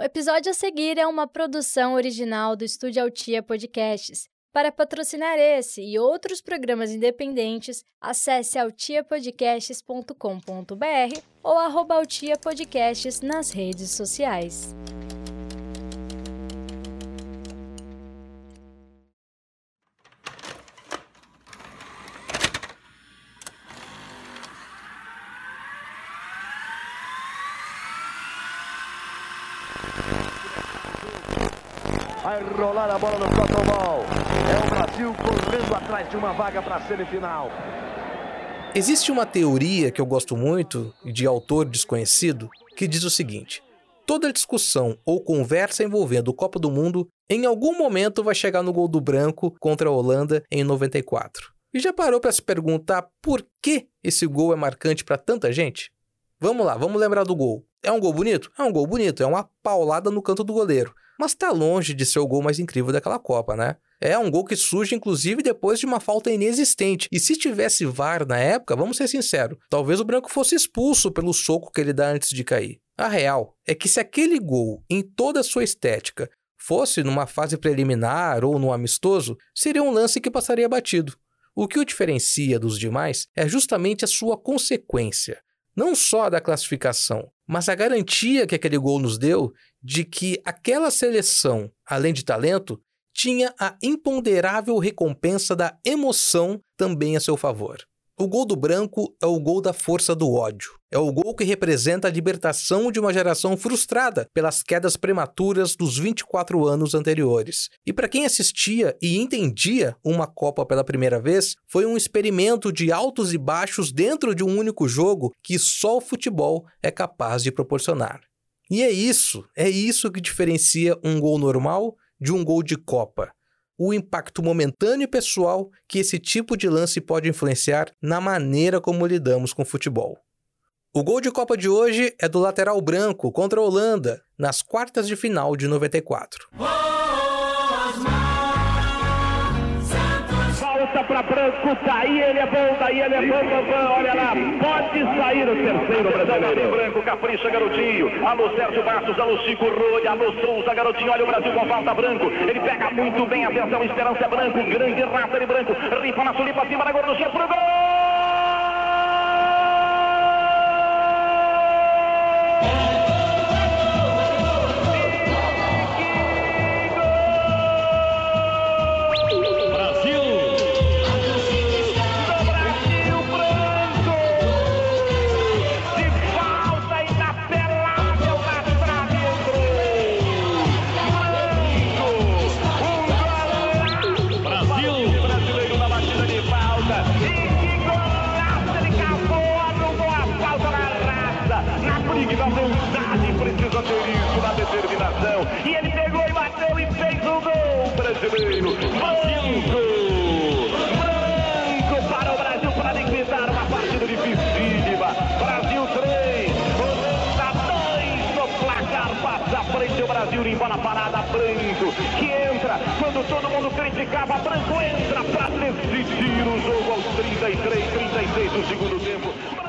O episódio a seguir é uma produção original do Estúdio Altia Podcasts. Para patrocinar esse e outros programas independentes, acesse altiapodcasts.com.br ou arroba nas redes sociais. Rolar a bola no Cotobol. É o Brasil correndo atrás de uma vaga para a semifinal. Existe uma teoria que eu gosto muito, de autor desconhecido, que diz o seguinte: toda discussão ou conversa envolvendo o Copa do Mundo em algum momento vai chegar no gol do branco contra a Holanda em 94. E já parou para se perguntar por que esse gol é marcante para tanta gente? Vamos lá, vamos lembrar do gol. É um gol bonito? É um gol bonito, é uma paulada no canto do goleiro mas está longe de ser o gol mais incrível daquela Copa, né? É um gol que surge, inclusive, depois de uma falta inexistente. E se tivesse VAR na época, vamos ser sinceros, talvez o branco fosse expulso pelo soco que ele dá antes de cair. A real é que se aquele gol, em toda a sua estética, fosse numa fase preliminar ou no amistoso, seria um lance que passaria batido. O que o diferencia dos demais é justamente a sua consequência, não só da classificação, mas a garantia que aquele gol nos deu de que aquela seleção, além de talento, tinha a imponderável recompensa da emoção também a seu favor. O gol do branco é o gol da força do ódio. É o gol que representa a libertação de uma geração frustrada pelas quedas prematuras dos 24 anos anteriores. E para quem assistia e entendia uma Copa pela primeira vez, foi um experimento de altos e baixos dentro de um único jogo que só o futebol é capaz de proporcionar. E é isso, é isso que diferencia um gol normal de um gol de Copa. O impacto momentâneo e pessoal que esse tipo de lance pode influenciar na maneira como lidamos com o futebol. O gol de Copa de hoje é do lateral branco contra a Holanda, nas quartas de final de 94 para Branco, daí ele é bom, daí ele é bom, bom, bom, olha lá, pode sair o terceiro brasileiro. Branco, capricha, garotinho, alô Sérgio Bastos, alô Chico Rolha, alô Souza, garotinho, olha o Brasil com falta branco, ele pega muito bem, atenção, esperança é branco, grande raça de branco, ripa na sulipa, cima da gorduchinha, pro gol! Brasileiro. Branco! Branco para o Brasil para liquidar uma partida dificílima. Brasil 3, Holanda 2 no placar. Passa à frente o Brasil em bola parada. Branco que entra quando todo mundo criticava. Branco entra para decidir o jogo aos 33, 36 do segundo tempo.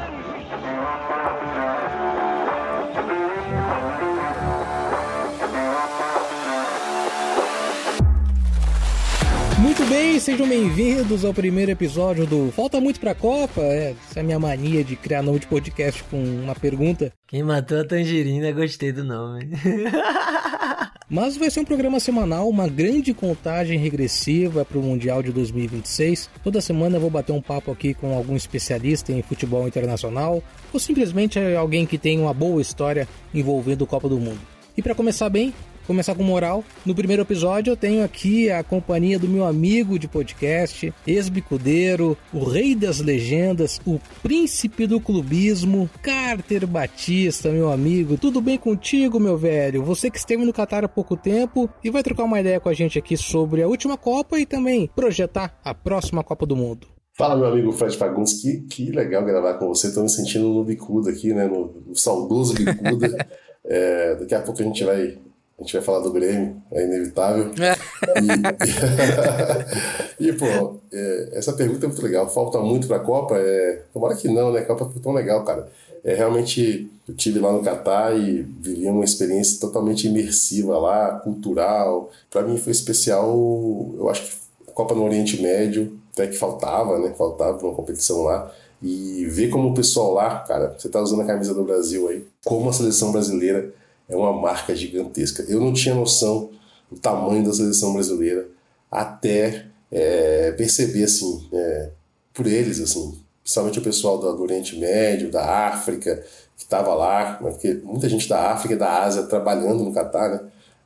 Bem, sejam bem-vindos ao primeiro episódio do Falta Muito Pra Copa. É, essa é a minha mania de criar nome de podcast com uma pergunta. Quem matou a tangerina, gostei do nome. Mas vai ser um programa semanal, uma grande contagem regressiva para o Mundial de 2026. Toda semana eu vou bater um papo aqui com algum especialista em futebol internacional ou simplesmente alguém que tem uma boa história envolvendo o Copa do Mundo. E para começar bem, começar com moral. No primeiro episódio eu tenho aqui a companhia do meu amigo de podcast, ex-bicudeiro, o rei das legendas, o príncipe do clubismo, Carter Batista, meu amigo. Tudo bem contigo, meu velho? Você que esteve no Catar há pouco tempo e vai trocar uma ideia com a gente aqui sobre a última Copa e também projetar a próxima Copa do Mundo. Fala, meu amigo Fred Fagundes, que, que legal gravar com você. Estou me sentindo no Bicuda aqui, né? No, no saudoso Bicuda. é, daqui a pouco a gente vai a gente vai falar do Grêmio, é inevitável. É. E, e pô, é, essa pergunta é muito legal. Falta muito para a Copa? É, tomara que não, né? A Copa foi tão legal, cara. É, realmente, eu tive lá no Catar e vivi uma experiência totalmente imersiva lá, cultural. Para mim foi especial, eu acho que a Copa no Oriente Médio, até que faltava, né? Faltava uma competição lá. E ver como o pessoal lá, cara, você tá usando a camisa do Brasil aí, como a seleção brasileira é uma marca gigantesca. Eu não tinha noção do tamanho da seleção brasileira até é, perceber, assim, é, por eles, assim, principalmente o pessoal do, Oriente Médio, da África, que estava lá, né, porque muita gente da África e da Ásia trabalhando no Catar, né?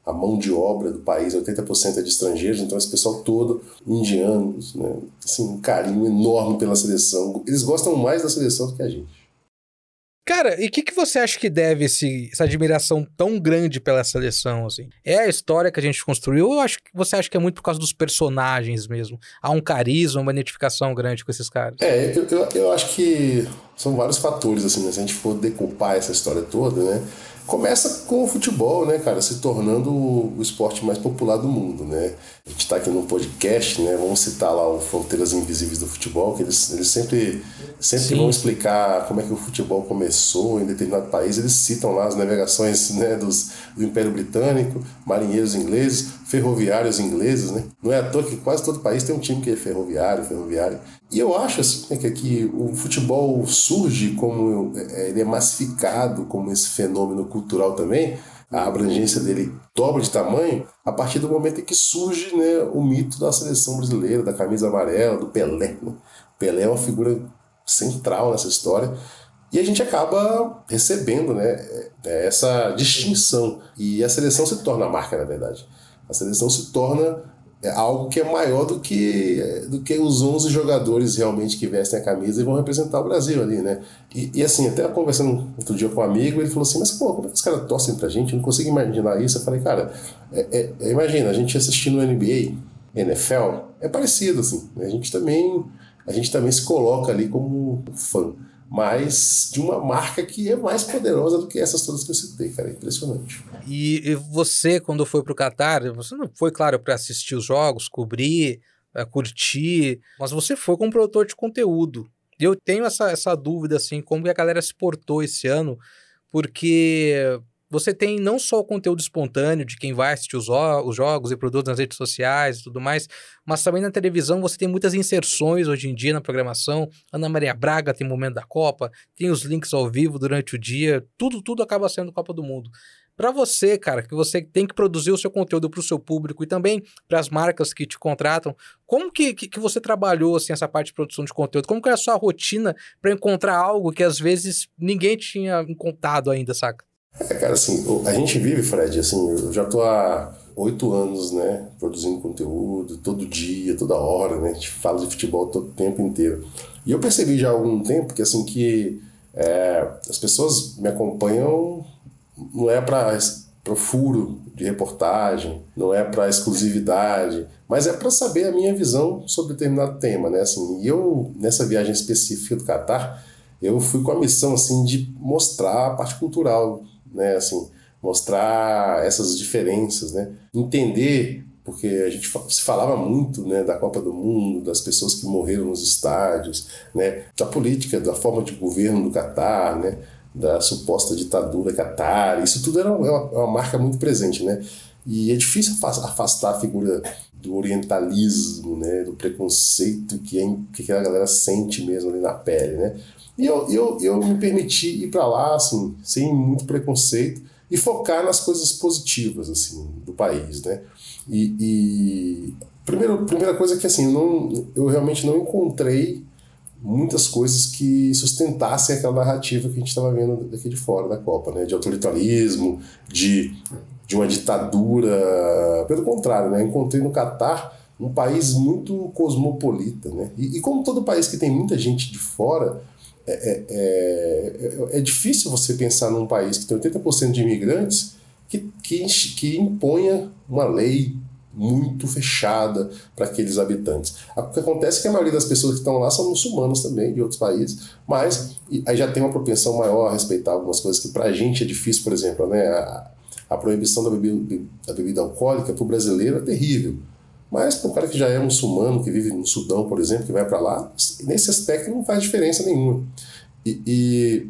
A mão de obra do país, 80% é de estrangeiros, então esse pessoal todo, indianos, né? Assim, um carinho enorme pela seleção. Eles gostam mais da seleção do que a gente. Cara, e o que, que você acha que deve esse, essa admiração tão grande pela seleção, assim? É a história que a gente construiu ou acho você acha que é muito por causa dos personagens mesmo? Há um carisma, uma identificação grande com esses caras? É, eu, eu, eu acho que são vários fatores, assim, né? Se a gente for decupar essa história toda, né? Começa com o futebol, né, cara, se tornando o esporte mais popular do mundo, né? A gente está aqui no podcast, né? Vamos citar lá o Fronteiras Invisíveis do Futebol, que eles, eles sempre, sempre vão explicar como é que o futebol começou em determinado país. Eles citam lá as navegações né, dos, do Império Britânico, marinheiros ingleses, ferroviários ingleses, né? Não é à toa que quase todo país tem um time que é ferroviário, ferroviário. E eu acho assim, né, que aqui o futebol surge como é, ele é massificado como esse fenômeno cultural também, a abrangência dele dobra de tamanho a partir do momento em que surge né, o mito da seleção brasileira, da camisa amarela, do Pelé. Né? Pelé é uma figura central nessa história e a gente acaba recebendo né, é, essa distinção e a seleção se torna a marca, na verdade. A seleção se torna é algo que é maior do que, do que os 11 jogadores realmente que vestem a camisa e vão representar o Brasil ali, né? E, e assim, até conversando outro dia com um amigo, ele falou assim: Mas pô, como é que os caras torcem pra gente? Eu não consigo imaginar isso. Eu falei, cara, é, é, é imagina, a gente assistindo NBA, NFL, é parecido, assim. A gente também, a gente também se coloca ali como fã mas de uma marca que é mais poderosa do que essas todas que eu citei, cara. É impressionante. E, você, quando foi para o Qatar, você não foi, claro, para assistir os jogos, cobrir, eh, curtir, mas você foi como produtor de conteúdo. E eu tenho essa, essa dúvida, assim, como que a galera se portou esse ano, porque você tem não só o conteúdo espontâneo de quem vai assistir os, os, jogos e produtos nas redes sociais e tudo mais, mas também na televisão você tem muitas inserções hoje em dia na programação. Ana Maria Braga tem momento da Copa, tem os links ao vivo durante o dia, tudo, tudo acaba sendo Copa do Mundo. Para você, cara, que você tem que produzir o seu conteúdo para o seu público e também para as marcas que te contratam, como que, que, que, você trabalhou assim essa parte de produção de conteúdo? Como que é a sua rotina para encontrar algo que às vezes ninguém tinha contado ainda, saca? É, cara, assim, a gente vive, Fred, assim, eu já tô há oito anos, né, produzindo conteúdo todo dia, toda hora, né, a gente fala de futebol todo o tempo inteiro. E eu percebi já há algum tempo que, assim, que é, as pessoas me acompanham não é para o furo de reportagem, não é para exclusividade, mas é para saber a minha visão sobre determinado tema, né, assim, e eu, nessa viagem específica do Catar, eu fui com a missão, assim, de mostrar a parte cultural né? Assim, mostrar essas diferenças, né? Entender, porque a gente se falava muito, né, da Copa do Mundo, das pessoas que morreram nos estádios, né, da política, da forma de governo do Catar, né, da suposta ditadura Catar. Isso tudo era uma, é uma marca muito presente, né? E é difícil afastar a figura do orientalismo, né, do preconceito que, é, que aquela galera sente mesmo ali na pele, né? E eu, eu, eu me permiti ir para lá, assim, sem muito preconceito e focar nas coisas positivas, assim, do país, né? E, e primeiro, primeira coisa é que, assim, eu, não, eu realmente não encontrei muitas coisas que sustentassem aquela narrativa que a gente estava vendo daqui de fora da Copa, né? De autoritarismo, de, de uma ditadura. Pelo contrário, né? Encontrei no Catar um país muito cosmopolita, né? E, e como todo país que tem muita gente de fora, é, é, é, é, difícil você pensar num país que tem 80% de imigrantes que, que, que imponha uma lei muito fechada para aqueles habitantes. O que acontece é que a maioria das pessoas que estão lá são muçulmanos também, de outros países, mas aí já tem uma propensão maior a respeitar algumas coisas que para a gente é difícil, por exemplo, né? A, a proibição da bebida, da bebida alcoólica para o brasileiro é terrível. Mas para o cara que já é muçulmano, que vive no Sudão, por exemplo, que vai para lá, nesse aspecto não faz diferença nenhuma. E, e,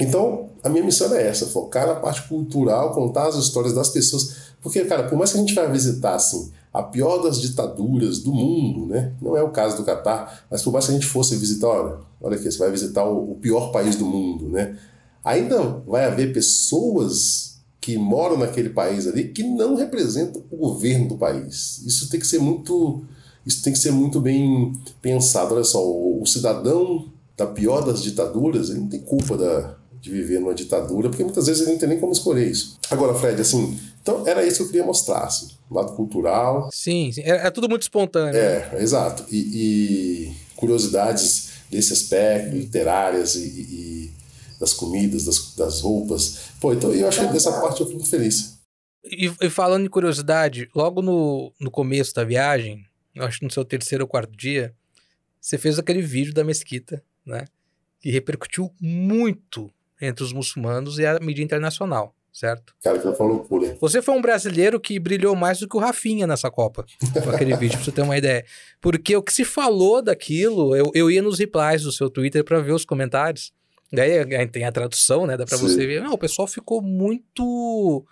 então a minha missão é essa, focar na parte cultural, contar as histórias das pessoas, porque cara, por mais que a gente vá visitar assim a pior das ditaduras do mundo, né? Não é o caso do Catar, mas por mais que a gente fosse visitar, olha, olha aqui, você vai visitar o, o pior país do mundo, né? Ainda vai haver pessoas que moram naquele país ali que não representam o governo do país. Isso tem que ser muito, isso tem que ser muito bem pensado. Olha só, o, o cidadão da pior das ditaduras, ele não tem culpa da, de viver numa ditadura, porque muitas vezes ele não tem nem como escolher isso. Agora, Fred, assim, então era isso que eu queria mostrar, assim, lado cultural. Sim, sim. É, é, tudo muito espontâneo. É, exato. E, e curiosidades desse aspecto, literárias e, e das comidas, das, das, roupas. Pô, então eu achei dessa parte eu fico feliz. E, e, falando em curiosidade, logo no, no começo da viagem, acho que no seu terceiro ou quarto dia, você fez aquele vídeo da mesquita, né? Que repercutiu muito entre os muçulmanos e a mídia internacional certo? Cara, que foi uma loucura. Você foi um brasileiro que brilhou mais do que o Rafinha nessa Copa, com aquele vídeo, pra você ter uma ideia. Porque o que se falou daquilo, eu, eu ia nos replies do seu Twitter para ver os comentários. Daí tem a tradução, né? Dá pra Sim. você ver. Não, o pessoal ficou muito.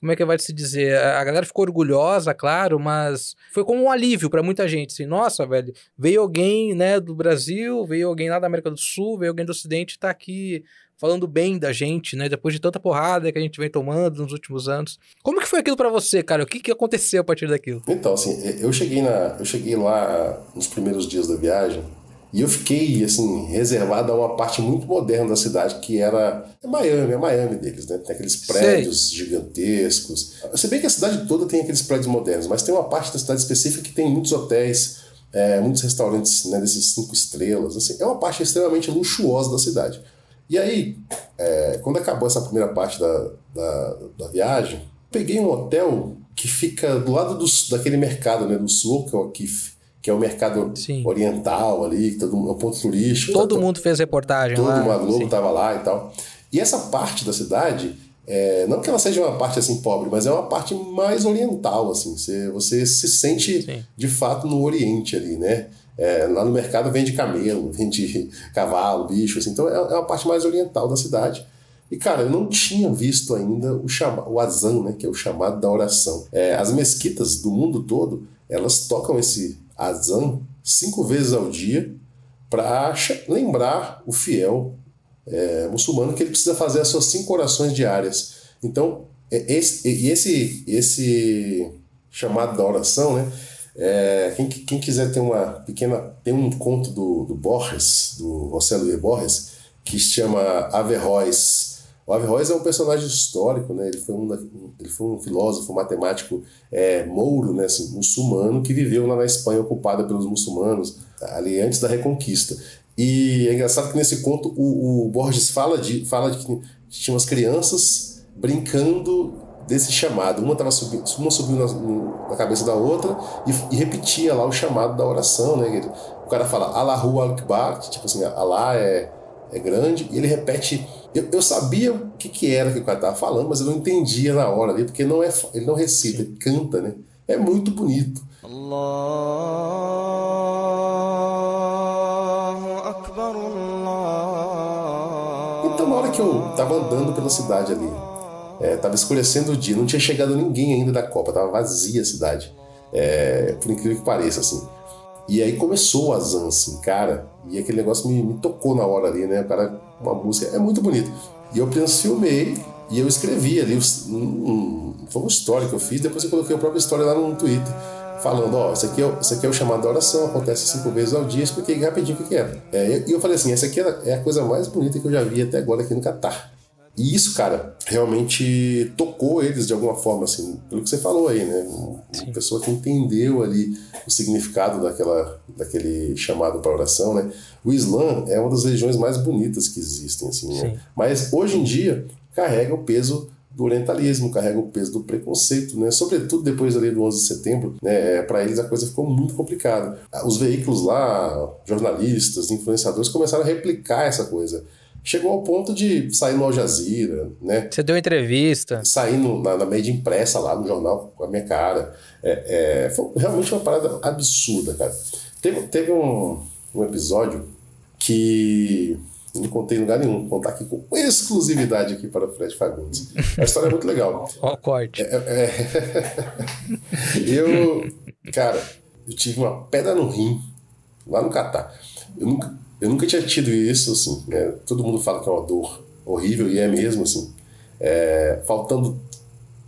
Como é que vai se dizer? A galera ficou orgulhosa, claro, mas foi como um alívio para muita gente. Assim, nossa, velho, veio alguém, né, do Brasil, veio alguém lá da América do Sul, veio alguém do Ocidente, tá aqui falando bem da gente, né? Depois de tanta porrada que a gente vem tomando nos últimos anos. Como que foi aquilo para você, cara? O que, que aconteceu a partir daquilo? Então, assim, eu cheguei, na, eu cheguei lá nos primeiros dias da viagem e eu fiquei, assim, reservado a uma parte muito moderna da cidade, que era é Miami, é Miami deles, né? Tem aqueles prédios Sei. gigantescos. Se bem que a cidade toda tem aqueles prédios modernos, mas tem uma parte da cidade específica que tem muitos hotéis, é, muitos restaurantes né, desses cinco estrelas. Assim, é uma parte extremamente luxuosa da cidade. E aí, é, quando acabou essa primeira parte da, da, da, viagem, peguei um hotel que fica do lado do, daquele mercado, né, do sul, que é o Akif, que é o mercado Sim. oriental ali, todo, é um ponto turístico. Todo tá, mundo fez reportagem todo lá. Todo mundo, Globo estava lá e tal. E essa parte da cidade, é, não que ela seja uma parte assim pobre, mas é uma parte mais oriental, assim. Você, você se sente Sim. de fato no Oriente ali, né? É, lá no mercado vende camelo, vende cavalo, bicho, assim, então é, é uma parte mais oriental da cidade. E, cara, eu não tinha visto ainda o, chama, o azan, né, que é o chamado da oração. É, as mesquitas do mundo todo, elas tocam esse azan cinco vezes ao dia para lembrar o fiel é, muçulmano que ele precisa fazer as suas cinco orações diárias. Então, é, esse, esse, esse chamado da oração, né, é, quem, quem, quiser ter uma pequena. Tem um conto do, do Borges, do José Luis Borges, que se chama Averroes. O Averroes é um personagem histórico, né? ele, foi um, ele foi um filósofo, matemático é, mouro, né? assim, muçulmano, que viveu lá na Espanha ocupada pelos muçulmanos, ali antes da Reconquista. E é engraçado que nesse conto o, o Borges fala de, fala de que tinha umas crianças brincando desse chamado. Uma, tava subindo, uma subiu na, na cabeça da outra e, e, repetia lá o chamado da oração. Né? O cara fala Allahu Akbar, tipo assim, Allah é, é grande, e ele repete. Eu, eu sabia o que, que era que o cara estava falando, mas eu não entendia na hora ali, porque não é, ele não recita, ele canta, né? É muito bonito. Allahu Akbar, Allah. Então, na hora que eu estava andando pela cidade ali, é, tava escurecendo o dia, não tinha chegado ninguém ainda da Copa, tava vazia a cidade. É, por incrível que pareça, assim. E aí começou o Azan, assim, cara, e aquele negócio me, me, tocou na hora ali, né? O cara, uma música, é muito bonito. E eu filmei e eu escrevi ali, um, um, foi uma história que eu fiz, depois eu coloquei a própria história lá no Twitter, falando, ó, isso aqui é, isso aqui é o chamado oração, acontece cinco vezes ao dia, expliquei rapidinho o que, que era. É, e eu falei assim, essa aqui é a coisa mais bonita que eu já vi até agora aqui no Catar. E isso, cara, realmente tocou eles de alguma forma, assim, pelo que você falou aí, né? Uma Sim. pessoa que entendeu ali o significado daquela, daquele chamado para oração, né? O Islã é uma das religiões mais bonitas que existem, assim, né? Mas hoje em dia carrega o peso do orientalismo, carrega o peso do preconceito, né? Sobretudo depois ali do 11 de setembro, né? É, para eles a coisa ficou muito complicada. Os veículos lá, jornalistas, influenciadores começaram a replicar essa coisa chegou ao ponto de sair no Al Jazeera, né? Você deu entrevista. Sair no, na, na mídia impressa lá no jornal com a minha cara. É, é, foi realmente uma parada absurda, cara. Teve, teve um, um episódio que não contei em lugar nenhum, vou contar aqui com exclusividade aqui para o Fred Fagundes. A história é muito legal. Ó, o corte. É, é... eu, cara, eu tive uma pedra no rim lá no Catar. Eu nunca, eu nunca tinha tido isso, assim. Né? Todo mundo fala que é uma dor horrível e é mesmo, assim. É, faltando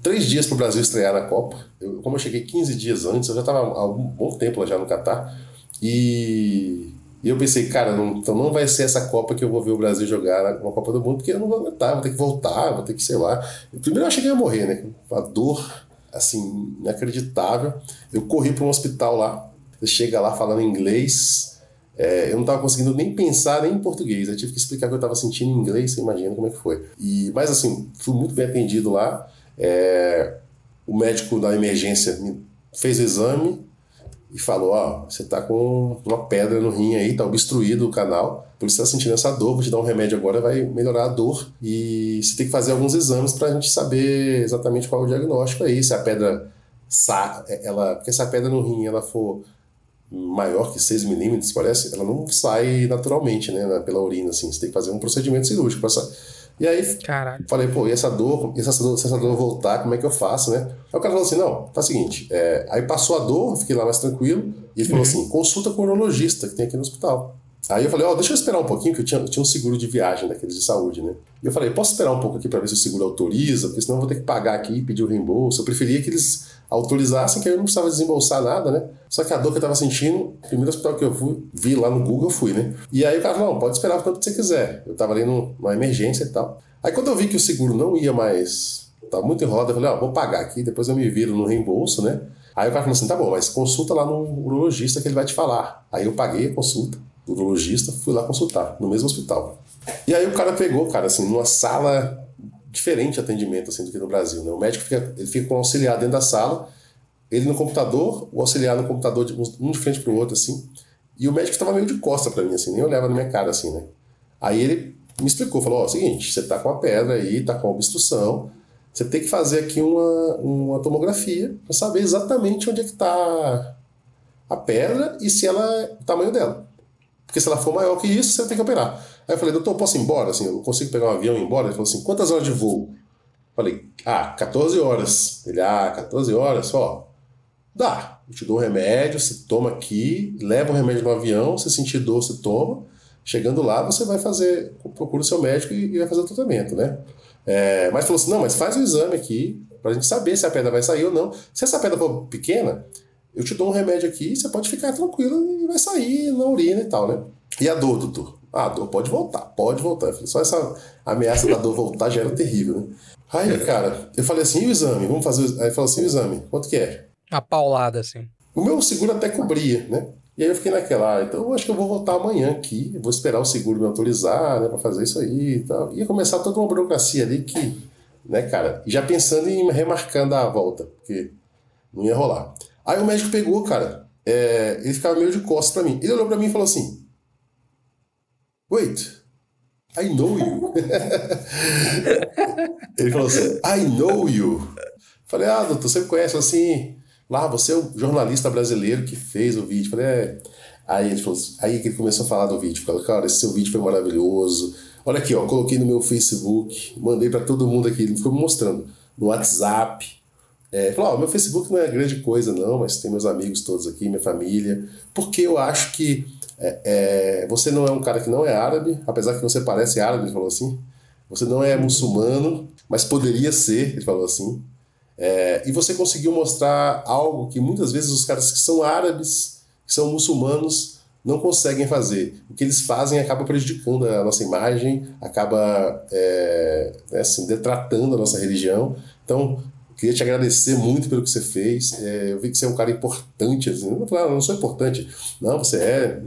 três dias para o Brasil estrear na Copa. Eu, como eu cheguei 15 dias antes, eu já estava há um bom tempo lá já no Catar. E e eu pensei, cara, não, então não vai ser essa Copa que eu vou ver o Brasil jogar na Copa do Mundo, porque eu não vou aguentar, vou ter que voltar, vou ter que, sei lá. Primeiro eu achei que ia morrer, né? Uma dor, assim, inacreditável. Eu corri para um hospital lá, você chega lá falando inglês, é, eu não estava conseguindo nem pensar nem em português, eu tive que explicar o que eu estava sentindo em inglês, você imagina como é que foi. E, mas assim, fui muito bem atendido lá, é, o médico da emergência me fez o exame, e falou: Ó, você tá com uma pedra no rim aí, tá obstruído o canal, por isso você tá sentindo essa dor, vou te dar um remédio agora, vai melhorar a dor. E você tem que fazer alguns exames pra gente saber exatamente qual é o diagnóstico aí, se a pedra. Ela, porque se a pedra no rim ela for maior que 6 milímetros, parece, ela não sai naturalmente, né, pela urina, assim. Você tem que fazer um procedimento cirúrgico para e aí, Caralho. falei, pô, e essa dor, e essa dor, se essa dor voltar, como é que eu faço, né? Aí o cara falou assim: não, tá o seguinte, é... aí passou a dor, fiquei lá mais tranquilo, e ele falou uhum. assim: consulta com o urologista que tem aqui no hospital. Aí eu falei, ó, oh, deixa eu esperar um pouquinho, que eu tinha, eu tinha um seguro de viagem daqueles de saúde, né? E eu falei, posso esperar um pouco aqui para ver se o seguro autoriza, porque senão eu vou ter que pagar aqui e pedir o reembolso. Eu preferia que eles autorizassem, que aí eu não precisava desembolsar nada, né? Só que a dor que eu tava sentindo, primeiro hospital que eu fui, vi lá no Google, eu fui, né? E aí o cara falou, não, pode esperar o quanto você quiser. Eu tava ali numa emergência e tal. Aí quando eu vi que o seguro não ia mais, tá muito enrolado, eu falei, ó, vou pagar aqui, depois eu me viro no reembolso, né? Aí o cara falou assim, tá bom, mas consulta lá no urologista que ele vai te falar. Aí eu paguei a consulta urologista, fui lá consultar, no mesmo hospital. E aí o cara pegou, cara, assim, numa sala diferente de atendimento, assim, do que no Brasil, né? O médico fica, ele fica com o auxiliar dentro da sala, ele no computador, o auxiliar no computador, um de frente pro outro, assim, e o médico estava meio de costa para mim, assim, nem olhava na minha cara, assim, né? Aí ele me explicou, falou, ó, oh, seguinte, você tá com a pedra aí, tá com a obstrução, você tem que fazer aqui uma, uma tomografia para saber exatamente onde é que tá a pedra e se ela é o tamanho dela. Porque se ela for maior que isso, você tem que operar. Aí eu falei, doutor, posso ir embora? Assim, eu consigo pegar um avião e ir embora? Ele falou assim, quantas horas de voo? Falei, ah, 14 horas. Ele, ah, 14 horas? Ó, dá. Eu te dou um remédio, você toma aqui, leva o remédio no avião, se sentir dor, você toma. Chegando lá, você vai fazer, procura o seu médico e, vai fazer o tratamento, né? É, mas falou assim: não, mas faz o exame aqui, pra gente saber se a pedra vai sair ou não. Se essa pedra for pequena, eu te dou um remédio aqui, você pode ficar tranquilo e vai sair na urina e tal, né? E a dor, doutor? Ah, a dor pode voltar, pode voltar. Só essa ameaça da dor voltar já era terrível, né? Aí, cara, eu falei assim: e o exame? Vamos fazer. Aí ele falou assim: o exame, quanto que é? A paulada, assim. O meu seguro até cobria, né? E aí eu fiquei naquela, ah, então eu acho que eu vou voltar amanhã aqui, vou esperar o seguro me autorizar, né, para fazer isso aí e tal. Ia começar toda uma burocracia ali que, né, cara, já pensando em remarcando a volta, porque não ia rolar. Aí o médico pegou, cara, é, ele ficava meio de costas para mim. Ele olhou para mim e falou assim: Wait, I know you. ele falou assim: I know you. Falei, ah, doutor, você me conhece assim? Lá, você é o jornalista brasileiro que fez o vídeo. Falei, é. Aí ele, falou, aí ele começou a falar do vídeo. Falou, cara, esse seu vídeo foi maravilhoso. Olha aqui, ó, coloquei no meu Facebook, mandei para todo mundo aqui. Ele ficou me mostrando no WhatsApp. É, falou, ó, meu Facebook não é grande coisa, não, mas tem meus amigos todos aqui, minha família. Porque eu acho que é, é, você não é um cara que não é árabe, apesar que você parece árabe, ele falou assim. Você não é muçulmano, mas poderia ser, ele falou assim. É, e você conseguiu mostrar algo que muitas vezes os caras que são árabes, que são muçulmanos, não conseguem fazer. O que eles fazem acaba prejudicando a nossa imagem, acaba é, né, assim, detratando a nossa religião. Então, queria te agradecer muito pelo que você fez. É, eu vi que você é um cara importante. Assim. Não, não, não sou importante. Não, você é.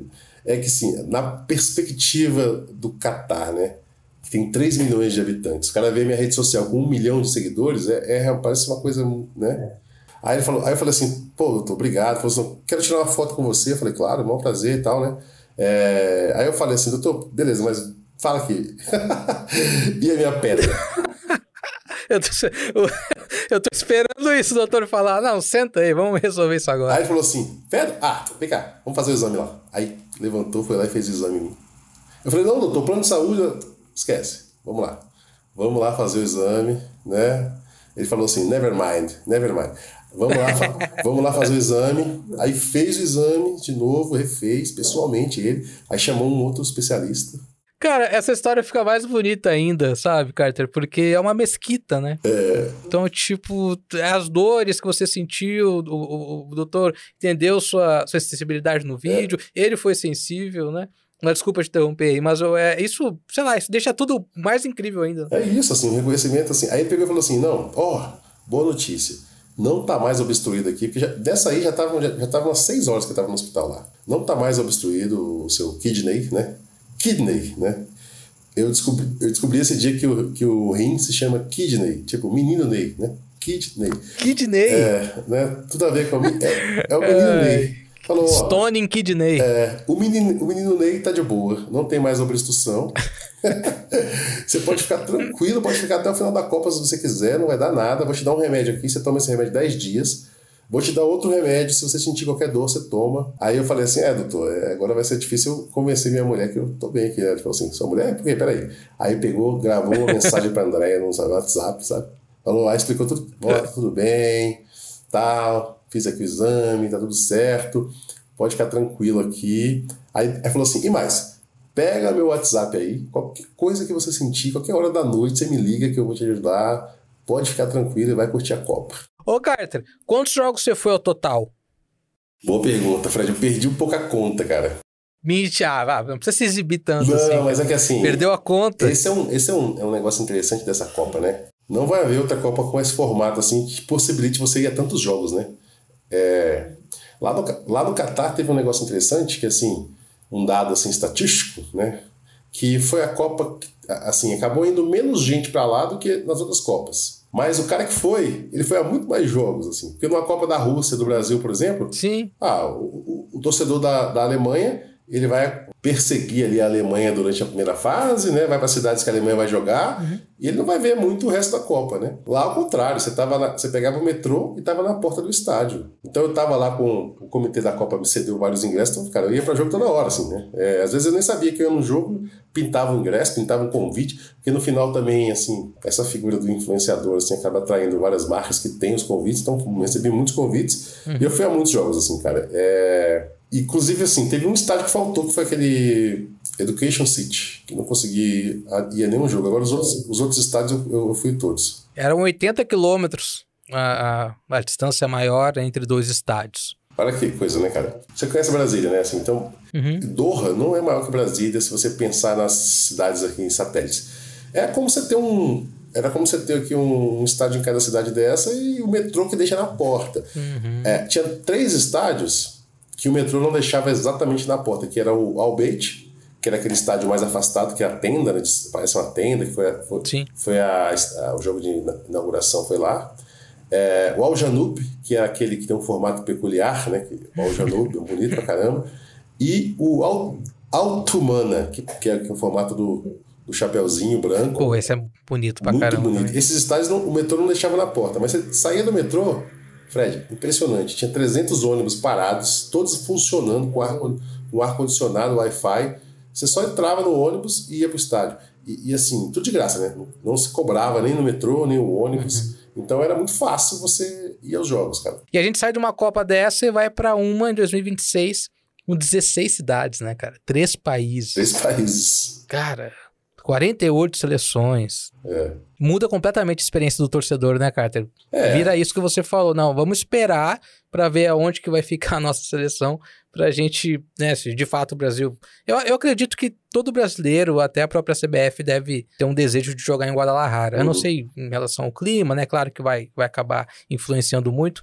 É que sim, na perspectiva do Catar, né? que tem 3 milhões de habitantes. O cara vê minha rede social com um milhão de seguidores, é, é parece uma coisa, né? Aí, ele falou, aí eu falei assim, pô, doutor, obrigado. Ele falou assim, quero tirar uma foto com você. Eu falei, claro, é um prazer e tal, né? É, aí eu falei assim, doutor, beleza, mas Fala aqui. e a minha pedra? eu, tô, eu tô esperando isso, o doutor falar. Não, senta aí, vamos resolver isso agora. Aí ele falou assim: pedra? Ah, vem cá, vamos fazer o exame lá. Aí levantou, foi lá e fez o exame em mim. Eu falei: não, doutor, plano de saúde, esquece, vamos lá. Vamos lá fazer o exame, né? Ele falou assim: never mind, never mind. Vamos lá, vamos lá fazer o exame. Aí fez o exame de novo, refez pessoalmente ele. Aí chamou um outro especialista. Cara, essa história fica mais bonita ainda, sabe, Carter? Porque é uma mesquita, né? É. Então, tipo, as dores que você sentiu, o, o, o doutor entendeu sua, sua sensibilidade no vídeo, é. ele foi sensível, né? Mas desculpa te interromper aí, mas é, isso, sei lá, isso deixa tudo mais incrível ainda. É isso, assim, reconhecimento, assim. Aí ele pegou e falou assim: não, ó, boa notícia não está mais obstruído aqui, porque já, dessa aí já estavam já, já umas seis horas que estava no hospital lá. Não está mais obstruído o seu kidney, né? Kidney, né? Eu descobri, eu descobri esse dia que o, que o rim se chama kidney, tipo menino Ney, né? Kidney. Kidney? É, né? Tudo a ver com o, é, é o menino Ney. Falou, Stone in Kidney. É, o menino, o menino Ney tá de boa, não tem mais obstrução. você pode ficar tranquilo, pode ficar até o final da Copa se você quiser, não vai dar nada. Vou te dar um remédio aqui, você toma esse remédio 10 dias. Vou te dar outro remédio, se você sentir qualquer dor, você toma. Aí eu falei assim: é, doutor, é, agora vai ser difícil convencer minha mulher que eu tô bem aqui. Ela falou assim: sua mulher? Por quê? Peraí. Aí pegou, gravou uma mensagem pra Andréia no WhatsApp, sabe? Falou, aí explicou tudo: ó, tudo bem, tal, fiz aqui o exame, tá tudo certo pode ficar tranquilo aqui. Aí, aí falou assim: e mais? Pega meu WhatsApp aí, qualquer coisa que você sentir, qualquer hora da noite, você me liga que eu vou te ajudar. Pode ficar tranquilo e vai curtir a Copa. Ô, Carter, quantos jogos você foi ao total? Boa pergunta, Fred. Eu perdi um pouco a conta, cara. Mentira, ah, não precisa se exibir tanto não, assim. Não, mas é que assim. Perdeu a conta. Esse é um, esse é um, é um negócio interessante dessa Copa, né? Não vai haver outra Copa com esse formato assim que possibilite você ir a tantos jogos, né? É, Lá no, lá no Catar teve um negócio interessante, que assim, um dado assim estatístico, né? Que foi a Copa, assim, acabou indo menos gente para lá do que nas outras Copas. Mas o cara que foi, ele foi a muito mais jogos, assim. Porque numa Copa da Rússia, do Brasil, por exemplo, Sim. Ah, o, o, o torcedor da, da Alemanha ele vai perseguir ali a Alemanha durante a primeira fase, né? Vai para cidades que a Alemanha vai jogar uhum. e ele não vai ver muito o resto da Copa, né? Lá ao contrário, você tava na, você pegava o metrô e estava na porta do estádio. Então eu estava lá com o comitê da Copa me cedeu vários ingressos, então, cara, eu ia para jogo toda hora, assim, né? É, às vezes eu nem sabia que eu ia no jogo, pintava o ingresso, pintava um convite, porque no final também, assim, essa figura do influenciador, assim, acaba atraindo várias marcas que têm os convites, então recebi muitos convites uhum. e eu fui a muitos jogos, assim, cara. É Inclusive, assim, teve um estádio que faltou, que foi aquele Education City, que não consegui ir a nenhum jogo. Agora, os outros, os outros estádios eu, eu fui todos. Eram 80 quilômetros a, a, a, distância maior entre dois estádios. Olha que coisa, né, cara? Você conhece Brasília, né? Assim, então, uhum. Doha não é maior que Brasília se você pensar nas cidades aqui em satélites. É como você ter um. Era como você ter aqui um, um estádio em cada cidade dessa e o metrô que deixa na porta. Uhum. É, tinha três estádios que o metrô não deixava exatamente na porta, que era o Albeit, que era aquele estádio mais afastado, que é a tenda, né, parece uma tenda, que foi, foi, foi a, a, o jogo de inauguração foi lá. É, o Al Janub, que é aquele que tem um formato peculiar, né, o Al Janub, é bonito pra caramba. E o Al, Altumana, que, que é, que é o formato do, do chapeuzinho branco. Pô, esse é bonito pra muito caramba. Bonito. Esses estádios não, o metrô não deixava na porta, mas você saía do metrô, Fred, impressionante. Tinha 300 ônibus parados, todos funcionando com ar, com ar condicionado, Wi-Fi. Você só entrava no ônibus e ia para o estádio. E, e, assim, tudo de graça, né? Não se cobrava nem no metrô, nem o ônibus. Uhum. Então era muito fácil você ir aos jogos, cara. E a gente sai de uma Copa dessa e vai para uma em 2026 com 16 cidades, né, cara? Três países. Três países. Cara, 48 seleções. É. Muda completamente a experiência do torcedor, né, Carter? É. Vira isso que você falou. Não, vamos esperar para ver aonde que vai ficar a nossa seleção pra gente, né, se de fato o Brasil... Eu, eu acredito que todo brasileiro, até a própria CBF, deve ter um desejo de jogar em Guadalajara. Uhum. Eu não uhum. sei em relação ao clima, né? Claro que vai, vai acabar influenciando muito,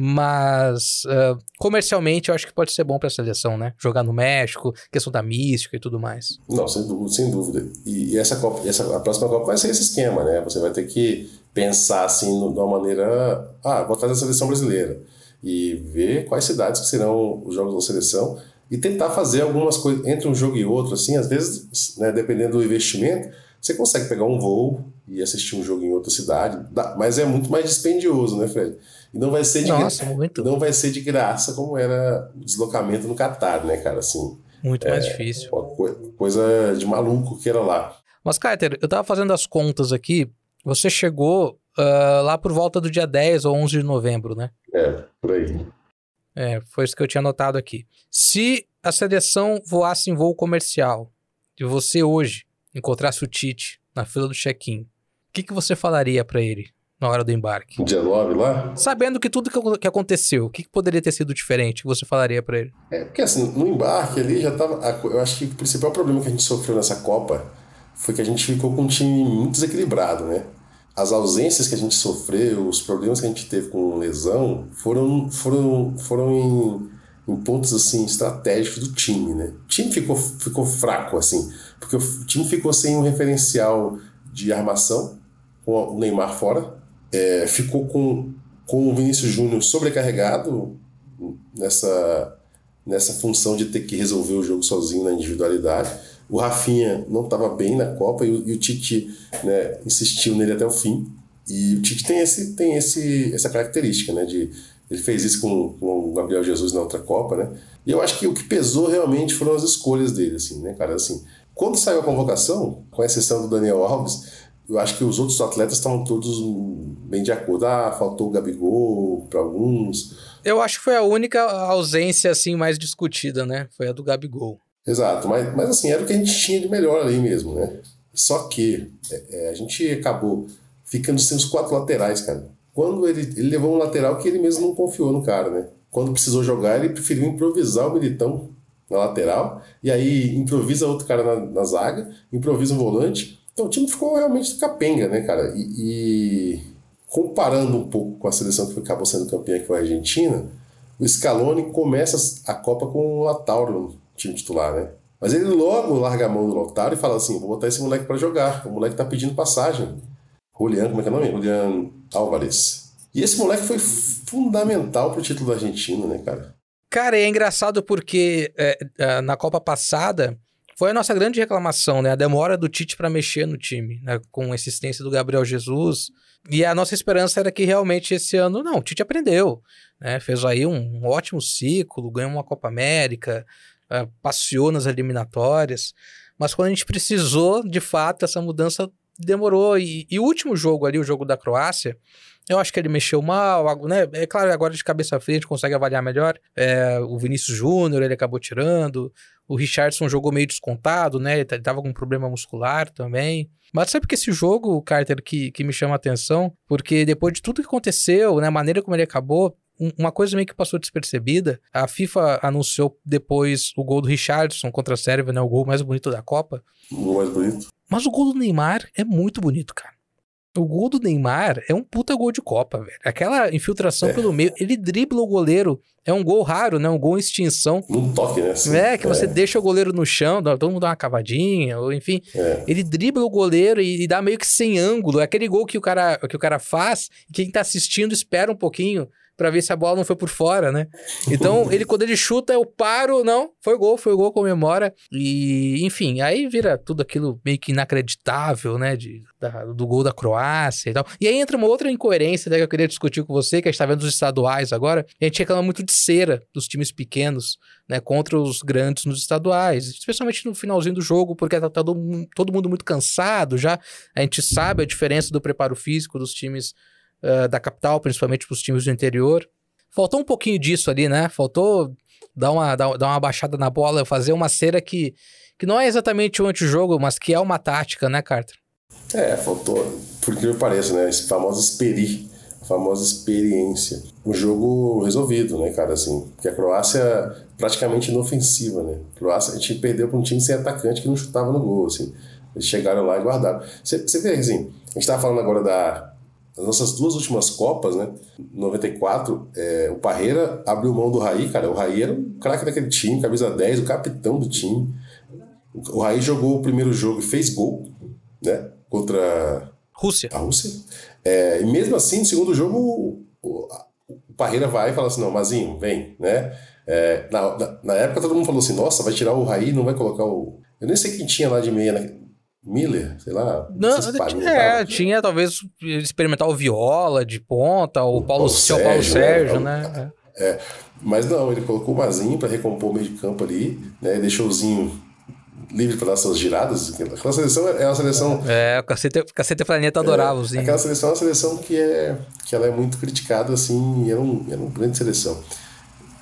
mas uh, comercialmente eu acho que pode ser bom para a seleção, né? Jogar no México, questão da mística e tudo mais. Não, sem dúvida. Sem dúvida. E, e essa Copa, essa, a próxima Copa vai ser esse esquema, né? Você vai ter que pensar assim de uma maneira, ah, vou trazer a seleção brasileira e ver quais cidades que serão os jogos da seleção. e tentar fazer algumas coisas entre um jogo e outro, assim, às vezes, né, dependendo do investimento, você consegue pegar um voo e assistir um jogo em outra cidade, mas é muito mais dispendioso, né, Fred? E não vai ser de Nossa, gra... muito. não vai ser de graça como era o deslocamento no Catar, né, cara, assim. Muito é, mais difícil. Coisa de maluco que era lá. Mas, Carter, eu tava fazendo as contas aqui, você chegou uh, lá por volta do dia 10 ou 11 de novembro, né? É, por aí. É, foi isso que eu tinha notado aqui. Se a seleção voasse em voo comercial e você hoje encontrasse o Tite na fila do check-in, o que, que você falaria para ele na hora do embarque? Dia 9 lá? Sabendo que tudo que, aconteceu, o que, que, poderia ter sido diferente que você falaria para ele? É, porque assim, no embarque ali já tava. Eu acho que o principal problema que a gente sofreu nessa Copa foi que a gente ficou com um time muito desequilibrado, né? as ausências que a gente sofreu, os problemas que a gente teve com lesão, foram, foram, foram em, em pontos assim estratégicos do time, né? O time ficou, ficou fraco assim, porque o time ficou sem um referencial de armação, com o Neymar fora, é, ficou com, com o Vinícius Júnior sobrecarregado nessa, nessa função de ter que resolver o jogo sozinho na individualidade o Rafinha não estava bem na Copa e o, e o Tite né, insistiu nele até o fim. E o Tite tem, esse, tem esse, essa característica, né? De, ele fez isso com, com o Gabriel Jesus na outra Copa, né? E eu acho que o que pesou realmente foram as escolhas dele, assim, né, cara? Assim, quando saiu a convocação, com exceção do Daniel Alves, eu acho que os outros atletas estavam todos bem de acordo. Ah, faltou o Gabigol para alguns. Eu acho que foi a única ausência assim mais discutida, né? Foi a do Gabigol. Exato, mas, mas assim, era o que a gente tinha de melhor ali mesmo, né? Só que é, é, a gente acabou ficando sem os quatro laterais, cara. Quando ele, ele levou um lateral que ele mesmo não confiou no cara, né? Quando precisou jogar, ele preferiu improvisar o Militão na lateral, e aí improvisa outro cara na, na zaga, improvisa um volante. Então o time ficou realmente capenga, né, cara? E, e comparando um pouco com a seleção que acabou sendo campeã, que foi a Argentina, o Scaloni começa a Copa com o Latauro time titular, né? Mas ele logo larga a mão do Lautaro e fala assim: vou botar esse moleque para jogar. O moleque tá pedindo passagem. Julian, como é que é o nome? Julian Álvares. E esse moleque foi fundamental pro título da Argentina, né, cara? Cara, é engraçado porque é, é, na Copa passada foi a nossa grande reclamação, né? A demora do Tite para mexer no time, né? com a existência do Gabriel Jesus. E a nossa esperança era que realmente esse ano, não, o Tite aprendeu, né? Fez aí um, um ótimo ciclo, ganhou uma Copa América, uh, passeou nas eliminatórias, mas quando a gente precisou, de fato, essa mudança demorou. E, e, o último jogo ali, o jogo da Croácia, eu acho que ele mexeu mal, né? É claro, agora de cabeça fria a gente consegue avaliar melhor. É, o Vinícius Júnior, ele acabou tirando. O Richardson jogou meio descontado, né? Ele tava com um problema muscular também. Mas sabe que esse jogo, Carter, que, que me chama a atenção? Porque depois de tudo que aconteceu, né? A maneira como ele acabou, uma coisa meio que passou despercebida. A FIFA anunciou depois o gol do Richardson contra a Sérvia, né? O gol mais bonito da Copa. O gol mais bonito. Mas o gol do Neymar é muito bonito, cara. O gol do Neymar é um puta gol de Copa, velho. Aquela infiltração é. pelo meio, ele dribla o goleiro. É um gol raro, né? Um gol em extinção. Um toque, né? Assim, é, que é. você deixa o goleiro no chão, todo mundo dá uma cavadinha, ou enfim. É. Ele dribla o goleiro e, e, dá meio que sem ângulo. É aquele gol que o cara, que o cara faz, e quem tá assistindo espera um pouquinho para ver se a bola não foi por fora, né? Então, ele quando ele chuta, eu paro, não, foi gol, foi gol, comemora. E, enfim, aí vira tudo aquilo meio que inacreditável, né? De, da, do gol da Croácia e tal. E aí entra uma outra incoerência né, que eu queria discutir com você, que a gente tá vendo os estaduais agora. A gente reclama muito de cera dos times pequenos, né? Contra os grandes nos estaduais, especialmente no finalzinho do jogo, porque tá, tá todo, todo mundo muito cansado já. A gente sabe a diferença do preparo físico dos times uh, da capital, principalmente para os times do interior. Faltou um pouquinho disso ali, né? Faltou dar uma, dar, uma baixada na bola, fazer uma cera que, que não é exatamente um antijogo, mas que é uma tática, né, Carter? É, faltou, por que pareça, né? Esse famoso experi, a famosa experiência. Um jogo resolvido, né, cara? Assim, porque a Croácia praticamente inofensiva, né? A Croácia, a gente perdeu para um time sem atacante que não chutava no gol, assim. Eles chegaram lá e guardaram. Você vê, assim, a gente estava falando agora da, as nossas duas últimas Copas, né? 94, é, o Parreira abriu mão do Raí, cara. O Raí era o craque daquele time, camisa 10, o capitão do time. O Raí jogou o primeiro jogo e fez gol, né? Contra Rússia. a Rússia. É, e mesmo assim, no segundo jogo, o, o, Parreira vai e fala assim: não, Mazinho, vem, né? É, na, na, na, época todo mundo falou assim, nossa, vai tirar o Raí, não vai colocar o... Eu nem sei quem tinha lá de meia, né? Miller, sei lá. Não, não é, tinha talvez experimentar o Viola de ponta, o Paulo, o Sérgio, Paulo Sérgio, né? né? É, mas não, ele colocou o Mazinho para recompor o meio de campo ali, né? Deixou o Zinho livre para dar suas giradas. Aquela seleção é uma seleção. É, o Cacete, Cacete Planeta adorava é, o Zinho. Aquela seleção é uma seleção que, é, que ela é muito criticada, assim, e era, um, era uma grande seleção.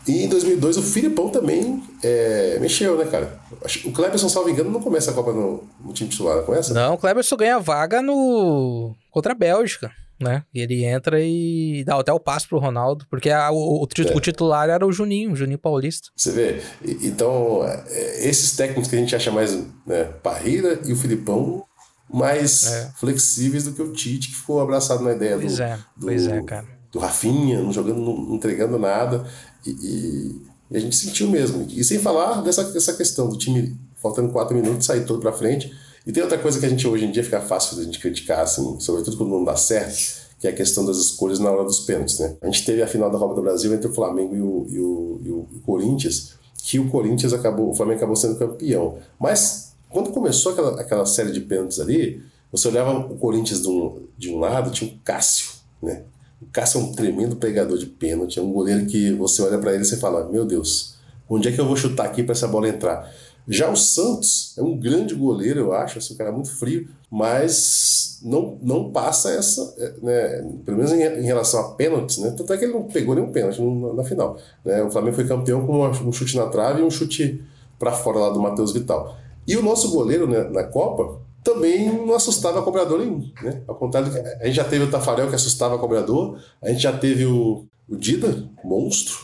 E em 2002 o Filipão também é, mexeu, né, cara? O Cleberson, salvo engano, não começa a Copa no, no time titular, começa? Não, o Cleberson ganha vaga no contra a Bélgica, né? E ele entra e dá até o passe pro Ronaldo, porque a, o, o, é. o, titular era o Juninho, o Juninho Paulista. Você vê? Então, é, esses técnicos que a gente acha mais né, Parreira e o Filipão mais é. flexíveis do que o Tite, que ficou abraçado na ideia pois do, é, do, pois é, cara. do Rafinha, não jogando, não entregando nada. E, e, a gente sentiu mesmo. E sem falar dessa, dessa questão do time faltando quatro minutos, sair todo para frente. E tem outra coisa que a gente hoje em dia fica fácil da gente criticar, assim, sobretudo quando não dá certo, que é a questão das escolhas na hora dos pênaltis, né? A gente teve a final da Copa do Brasil entre o Flamengo e o, e o, e o Corinthians, que o Corinthians acabou, o Flamengo acabou sendo campeão. Mas quando começou aquela, aquela série de pênaltis ali, você olhava o Corinthians de um, de um lado, tinha o Cássio, né? O Cássio é um tremendo pegador de pênalti, é um goleiro que você olha para ele e você fala: Meu Deus, onde é que eu vou chutar aqui para essa bola entrar? Já o Santos é um grande goleiro, eu acho, assim, um cara muito frio, mas não, não passa essa, né, pelo menos em, em, relação a pênaltis, né? Tanto é que ele não pegou nenhum pênalti na, na final. Né? O Flamengo foi campeão com um chute na trave e um chute para fora lá do Matheus Vital. E o nosso goleiro né, na Copa também não assustava cobrador nenhum. Né? Ao contrário, a gente já teve o Tafarel que assustava cobrador, a gente já teve o, o Dida, monstro,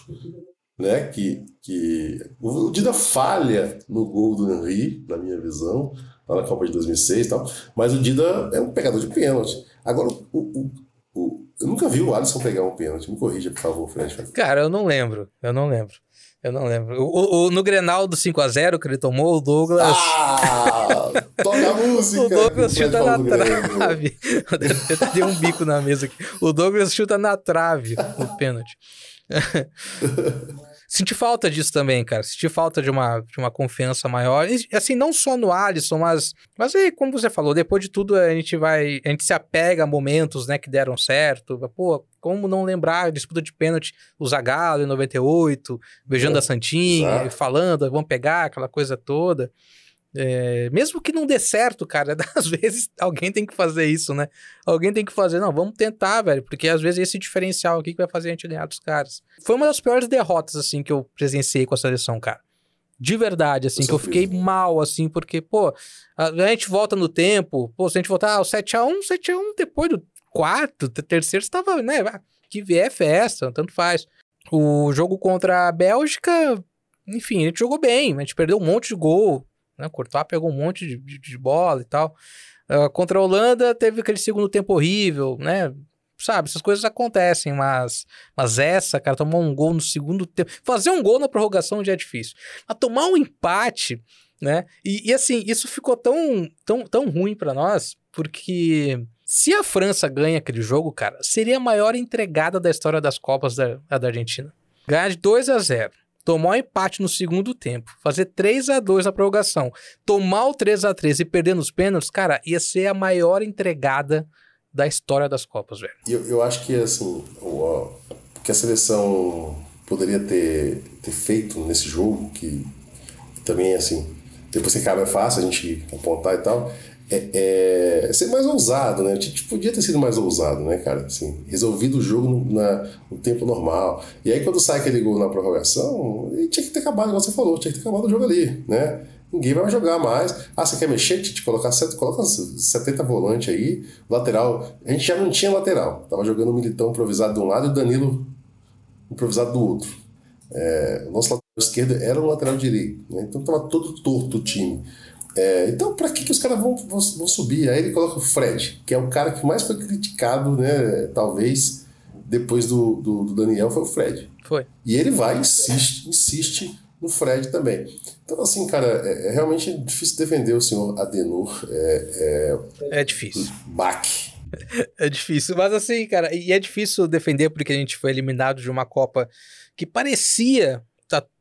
né? Que, que o Dida falha no gol do Henry, na minha visão, lá na Copa de 2006 e tal, mas o Dida é um pegador de pênalti. Agora, o, o, o, eu nunca vi o Alisson pegar um pênalti. Me corrija, por favor, Fred. Cara, eu não lembro. Eu não lembro. Eu não lembro. O, o, no Grenal do 5x0 que ele tomou, o Douglas. Ah! toca a música! o Douglas chuta na trave. Eu dei um bico na mesa aqui. O Douglas chuta na trave o pênalti. Senti falta disso também, cara. Senti falta de uma, de uma confiança maior. E, assim, não só no Alisson, mas. Mas aí, como você falou, depois de tudo a gente vai. A gente se apega a momentos, né, que deram certo. Pô, como não lembrar disputa de pênalti, o Zagallo em 98, beijando é, a Santinha, exato. falando, vamos pegar, aquela coisa toda. É, mesmo que não dê certo, cara, às vezes alguém tem que fazer isso, né? Alguém tem que fazer, não, vamos tentar, velho, porque às vezes esse diferencial aqui que vai fazer a gente ganhar dos caras. Foi uma das piores derrotas, assim, que eu presenciei com a seleção, cara. De verdade, assim, que eu fiquei mal, assim, porque, pô, a, gente volta no tempo, pô, se a gente voltar ao 7x1, 7x1 depois do quarto, terceiro, estava, né? Ah, que vier é festa, tanto faz. O jogo contra a Bélgica, enfim, a gente jogou bem, a gente perdeu um monte de gol, né? Courtois pegou um monte de, de, de bola e tal. Uh, contra a Holanda teve aquele segundo tempo horrível, né? Sabe, essas coisas acontecem, mas, mas essa, cara, tomar um gol no segundo tempo. Fazer um gol na prorrogação já é difícil. Mas tomar um empate, né? E, e assim, isso ficou tão, tão, tão ruim para nós, porque se a França ganha aquele jogo, cara, seria a maior entregada da história das Copas da, da Argentina. Ganhar de 2 a 0 tomar um empate no segundo tempo, fazer 3 a 2 na prorrogação, tomar o 3 a 3 e perder nos pênaltis, cara, ia ser a maior entregada da história das Copas, velho. Eu, eu acho que, assim, o, que a seleção poderia ter, ter feito nesse jogo, que também, assim, depois que acaba é fácil a gente apontar e tal, é, é, ser mais ousado, né? A gente podia ter sido mais ousado, né, cara? Assim, resolvido o jogo no, na, no tempo normal. E aí, quando sai aquele gol na prorrogação, tinha que ter acabado, como você falou, tinha que ter acabado o jogo ali, né? Ninguém vai jogar mais. Ah, você quer mexer? Te colocar coloca 70 volante aí, lateral. A gente já não tinha lateral. Tava jogando o Militão improvisado de um lado e o Danilo improvisado do outro. É, o nosso lateral esquerdo era o lateral direito, né? Então tava todo torto o time. É, então, para que, que os caras vão, vão, vão, subir? Aí ele coloca o Fred, que é o cara que mais foi criticado, né? Talvez depois do, do, do Daniel foi o Fred. Foi. E ele vai insiste, insiste no Fred também. Então, assim, cara, é, é realmente difícil defender o senhor Adenor. É, é, é difícil. Bach. É difícil, mas assim, cara, e é difícil defender porque a gente foi eliminado de uma Copa que parecia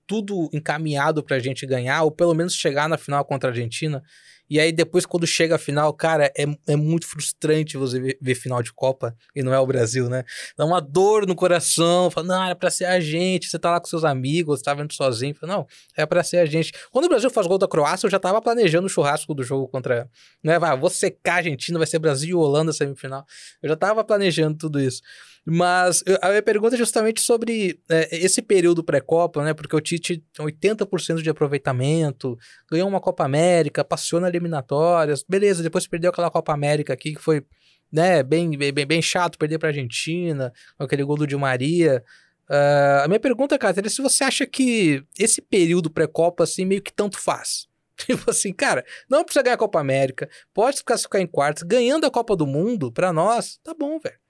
tudo encaminhado pra gente ganhar, ou pelo menos chegar na final contra a Argentina. E aí depois, quando chega a final, cara, é, é muito frustrante você ver, ver final de Copa e não é o Brasil, né? Dá uma dor no coração, fala, não, era pra ser a gente, você tá lá com seus amigos, você tá vendo sozinho, fala, não, é pra ser a gente. Quando o Brasil faz gol da Croácia, eu já tava planejando o churrasco do jogo contra, né, vai, vou secar a Argentina, vai ser Brasil e Holanda semifinal. Eu já tava planejando tudo isso. Mas a minha pergunta é justamente sobre é, esse período pré-Copa, né? Porque o Tite tem 80% de aproveitamento, ganhou uma Copa América, passou na eliminatórias, beleza, depois perdeu aquela Copa América aqui que foi né, bem, bem, bem chato perder para a Argentina, aquele gol do Di Maria. Uh, a minha pergunta, cara, é se você acha que esse período pré-Copa, assim, meio que tanto faz. Tipo assim, cara, não precisa ganhar a Copa América, pode ficar em quartos, ganhando a Copa do Mundo, para nós, tá bom, velho.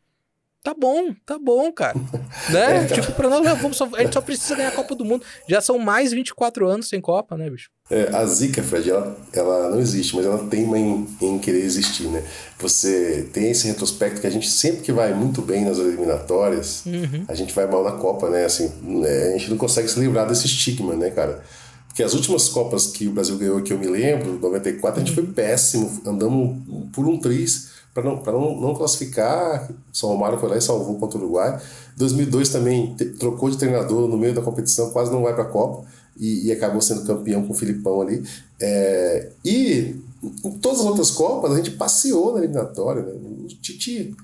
Tá bom, tá bom, cara. né? É, então... Tipo, pra nós, vamos só, a gente só precisa ganhar a Copa do Mundo. Já são mais 24 anos sem Copa, né, bicho? É, a zica, Fred, ela, ela não existe, mas ela teima em, em querer existir, né? Você tem esse retrospecto que a gente sempre que vai muito bem nas eliminatórias, uhum. a gente vai mal na Copa, né? Assim, é, a gente não consegue se livrar desse estigma, né, cara? Porque as últimas Copas que o Brasil ganhou, que eu me lembro, 94, a gente foi péssimo, andamos por um triz para não, não, não classificar. São Romário foi lá e salvou contra o Uruguai. 2002 também trocou de treinador no meio da competição, quase não vai para a Copa e, e, acabou sendo campeão com o Filipão ali. É, e em todas as outras Copas a gente passeou na eliminatória. Né? O Titi,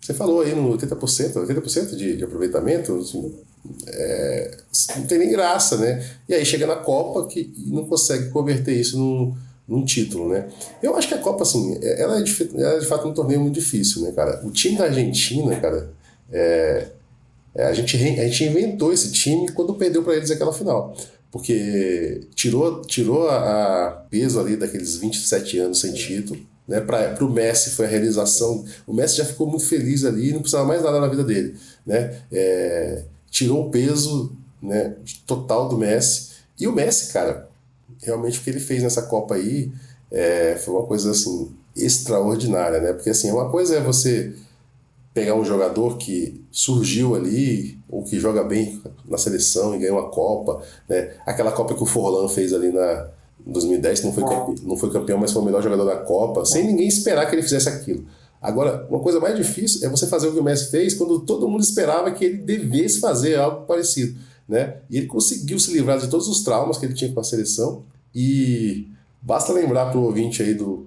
você falou aí no 80%, 80% de, de aproveitamento, assim, é, não tem nem graça, né? E aí chega na Copa que não consegue converter isso num num título, né? Eu acho que a Copa, assim, é, ela é de, ela é de fato um torneio muito difícil, né, cara? O time da Argentina, cara, é, é, a, gente, a gente inventou esse time quando perdeu para eles aquela final. Porque tirou, tirou a, a, peso ali daqueles 27 anos sem título, né? Para o Messi foi a realização. O Messi já ficou muito feliz ali, não precisava mais nada na vida dele, né? É, tirou o peso né, total do Messi. E o Messi, cara, realmente o que ele fez nessa Copa aí é, foi uma coisa assim extraordinária, né? Porque assim, uma coisa é você pegar um jogador que surgiu ali ou que joga bem na seleção e ganha uma Copa, né? Aquela Copa que o Forlan fez ali na 2010, não foi, campeão, não foi campeão, mas foi o melhor jogador da Copa, sem ninguém esperar que ele fizesse aquilo. Agora, uma coisa mais difícil é você fazer o que o Messi fez quando todo mundo esperava que ele devesse fazer algo parecido. Né? E ele conseguiu se livrar de todos os traumas que ele tinha com a seleção. E basta lembrar para o ouvinte aí do,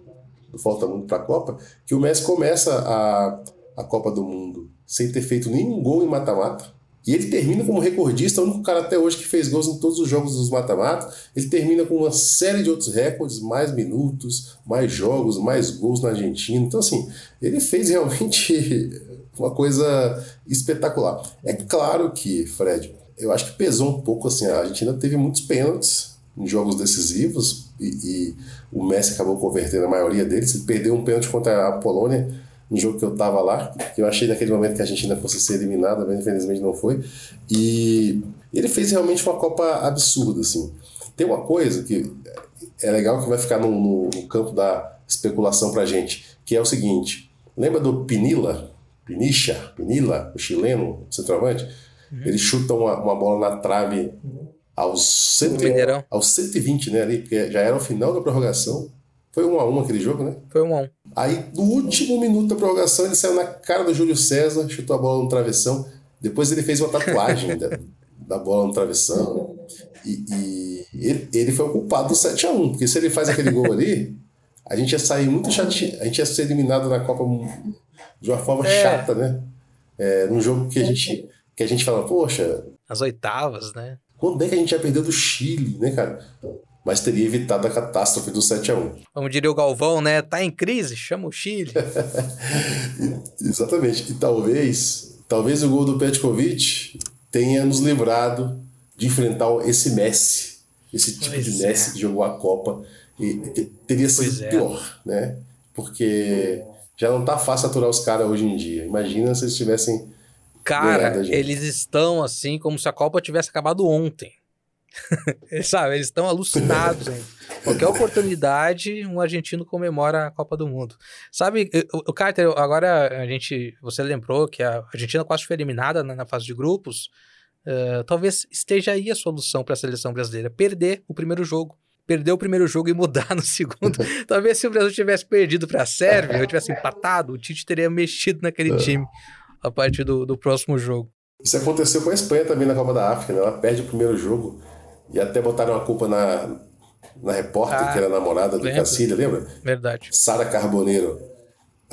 do Falta Mundo para a Copa que o Messi começa a, a Copa do Mundo sem ter feito nenhum gol em mata-mata. E ele termina como recordista, o único cara até hoje que fez gols em todos os jogos dos mata-mata. Ele termina com uma série de outros recordes, mais minutos, mais jogos, mais gols na Argentina. Então, assim, ele fez realmente uma coisa espetacular. É claro que, Fred, eu acho que pesou um pouco assim. A Argentina teve muitos pênaltis em jogos decisivos e, e o Messi acabou convertendo a maioria deles. Ele perdeu um pênalti contra a Polônia no jogo que eu estava lá, que eu achei naquele momento que a Argentina fosse ser eliminada, mas infelizmente não foi. E ele fez realmente uma Copa absurda, assim. Tem uma coisa que é legal que vai ficar no, no, no campo da especulação pra gente, que é o seguinte: lembra do Pinila? Pinicha? Pinila, o chileno, o centroavante? Ele chuta uma, uma bola na trave aos, cento, aos 120, né? Ali, porque já era o final da prorrogação. Foi um a um aquele jogo, né? Foi um a um. Aí, no último minuto da prorrogação, ele saiu na cara do Júlio César, chutou a bola no travessão. Depois ele fez uma tatuagem da, da bola no travessão. E, e ele, ele, foi o culpado do 7x1, porque se ele faz aquele gol ali, a gente ia sair muito chateado. A gente ia ser eliminado na Copa de uma forma é. chata, né? É, num jogo que a gente que a gente fala, poxa. As oitavas, né? Quando é que a gente já perdeu do Chile, né, cara? Mas teria evitado a catástrofe do 7x1. Como diria o Galvão, né? Tá em crise, chama o Chile. Exatamente. E talvez, talvez o gol do Petkovic tenha nos livrado de enfrentar esse Messi, esse tipo pois de Messi é. que jogou a Copa. E, teria sido é. pior, é. né? Porque já não tá fácil aturar os caras hoje em dia. Imagina se eles tivessem Cara, eles estão assim como se a Copa tivesse acabado ontem. Sabe, eles estão alucinados ainda. Qualquer oportunidade, um argentino comemora a Copa do Mundo. Sabe, o, Carter, agora a gente, você lembrou que a Argentina quase foi eliminada na, na fase de grupos. Uh, talvez esteja aí a solução para a seleção brasileira: perder o primeiro jogo. Perder o primeiro jogo e mudar no segundo. talvez se o Brasil tivesse perdido para a Sérvia ou tivesse empatado, o Tite teria mexido naquele é. time a partir do, do próximo jogo. Isso aconteceu com a Espanha também na Copa da África, né? Ela perde o primeiro jogo e até botaram a culpa na, na repórter, ah, que era namorada do Cacilha, lembra? Verdade. Sara Carboneiro.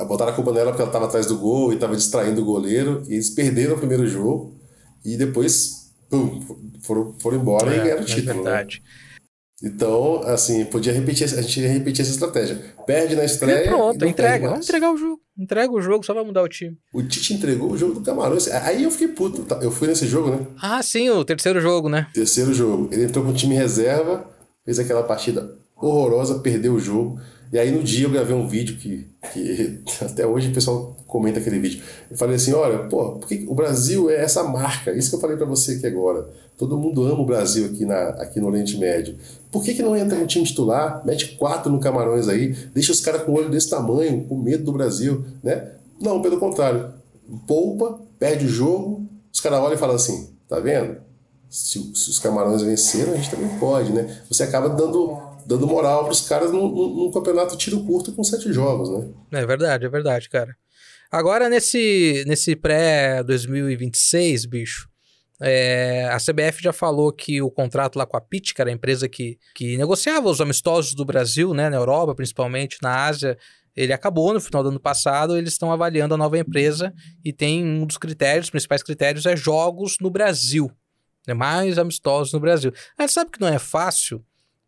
Botaram a culpa nela porque ela estava atrás do gol e estava distraindo o goleiro. E eles perderam o primeiro jogo e depois pum, foram, foram embora é, e ganharam o título. É verdade. Né? Então, assim, podia repetir, a gente ia repetir essa estratégia. Perde na estreia. E pronto, entrega. Vamos entregar o jogo. Entrega o jogo, só vai mudar o time. O Tite entregou o jogo do Camarões. Aí eu fiquei puto. Tá? Eu fui nesse jogo, né? Ah, sim, o terceiro jogo, né? Terceiro jogo. Ele entrou com o time reserva, fez aquela partida horrorosa, perdeu o jogo. E aí no dia eu gravei um vídeo que, que até hoje o pessoal comenta aquele vídeo. Eu falei assim, olha, pô, porque o Brasil é essa marca, isso que eu falei para você aqui agora. Todo mundo ama o Brasil aqui, na, aqui no Oriente Médio. Por que, que não entra no time titular, mete quatro no Camarões aí, deixa os caras com o olho desse tamanho, com medo do Brasil, né? Não, pelo contrário. Poupa, perde o jogo, os caras olham e falam assim, tá vendo? Se, se os Camarões venceram, a gente também pode, né? Você acaba dando dando moral para os caras num, num, campeonato tiro curto com sete jogos, né? É verdade, é verdade, cara. Agora, nesse, nesse pré-2026, bicho, é, a CBF já falou que o contrato lá com a PIT, que era a empresa que, que negociava os amistosos do Brasil, né, na Europa, principalmente, na Ásia, ele acabou no final do ano passado, eles estão avaliando a nova empresa e tem um dos critérios, os principais critérios é jogos no Brasil, né, mais amistosos no Brasil. A gente sabe que não é fácil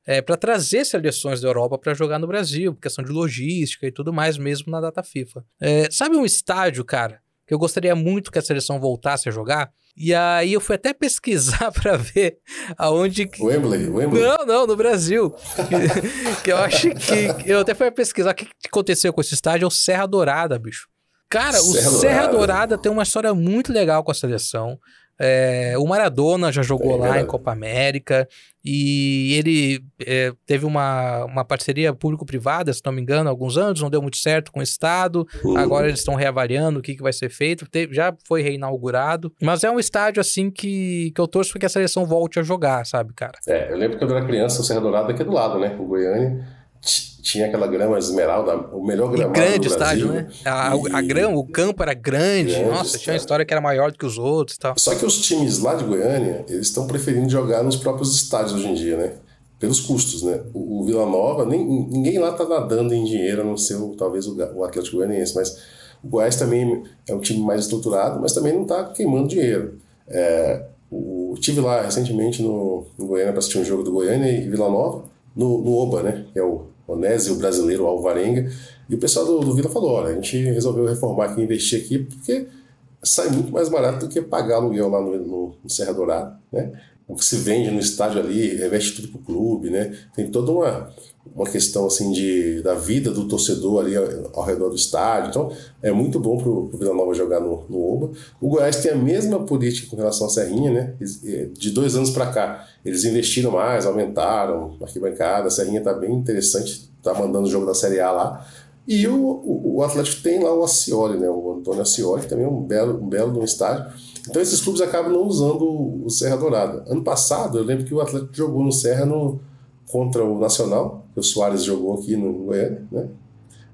é, para trazer seleções da Europa para jogar no Brasil, questão de logística e tudo mais, mesmo na data FIFA. É, sabe um estádio, cara, que eu gostaria muito que a seleção voltasse a jogar? E aí eu fui até pesquisar para ver aonde que... Wembley, Wembley. Não, não, no Brasil. que, que eu acho que eu até fui pesquisar o que aconteceu com esse estádio, é o Serra Dourada, bicho. Cara, Serra o Serra Dourada. Dourada tem uma história muito legal com a seleção. É, o Maradona já jogou é, lá em Copa América e ele é, teve uma, uma parceria público-privada, se não me engano, há alguns anos, não deu muito certo com o Estado. Uhum. Agora eles estão reavaliando o que, que vai ser feito. Teve, já foi reinaugurado. Mas é um estádio assim que, que eu torço para que a seleção volte a jogar, sabe, cara? É, eu lembro que quando eu era criança, o Serra Dourada aqui do lado, né? O Goiânia tinha aquela grama esmeralda, o melhor gramado e grande do estádio, né? A, e... a, grama, o campo era grande. grande Nossa, tinha uma história que era maior do que os outros e tal. Só que os times lá de Goiânia, eles estão preferindo jogar nos próprios estádios hoje em dia, né? Pelos custos, né? O, o Vila Nova, nem, ninguém lá tá nadando em dinheiro, a não ser o, talvez o, o Atlético Goianiense, mas o Goiás também é um time mais estruturado, mas também não tá queimando dinheiro. É, o, tive lá recentemente no, no Goiânia para assistir um jogo do Goiânia e Vila Nova, no, no Oba, né? Que é o Onésio brasileiro Alvarenga. E o pessoal do, do Vila falou: olha, a gente resolveu reformar aqui, investir aqui, porque sai muito mais barato do que pagar aluguel lá no, no, no Serra Dourada, né? O que se vende no estádio ali, reveste tudo pro clube, né? Tem toda uma, uma questão assim de, da vida do torcedor ali ao, ao redor do estádio. Então, é muito bom pro, pro Vila Nova jogar no, no Oba. O Goiás tem a mesma política com relação à Serrinha, né? De dois anos para cá, eles investiram mais, aumentaram a arquibancada. A Serrinha tá bem interessante, tá mandando o jogo da Série A lá. E o, o, o Atlético tem lá o Acioli, né? O Antônio Acioli, que também é um belo, um belo de um estádio. Então esses clubes acabam não usando o Serra Dourada. Ano passado, eu lembro que o Atlético jogou no Serra no, contra o Nacional, que o Soares jogou aqui no Goiânia, né?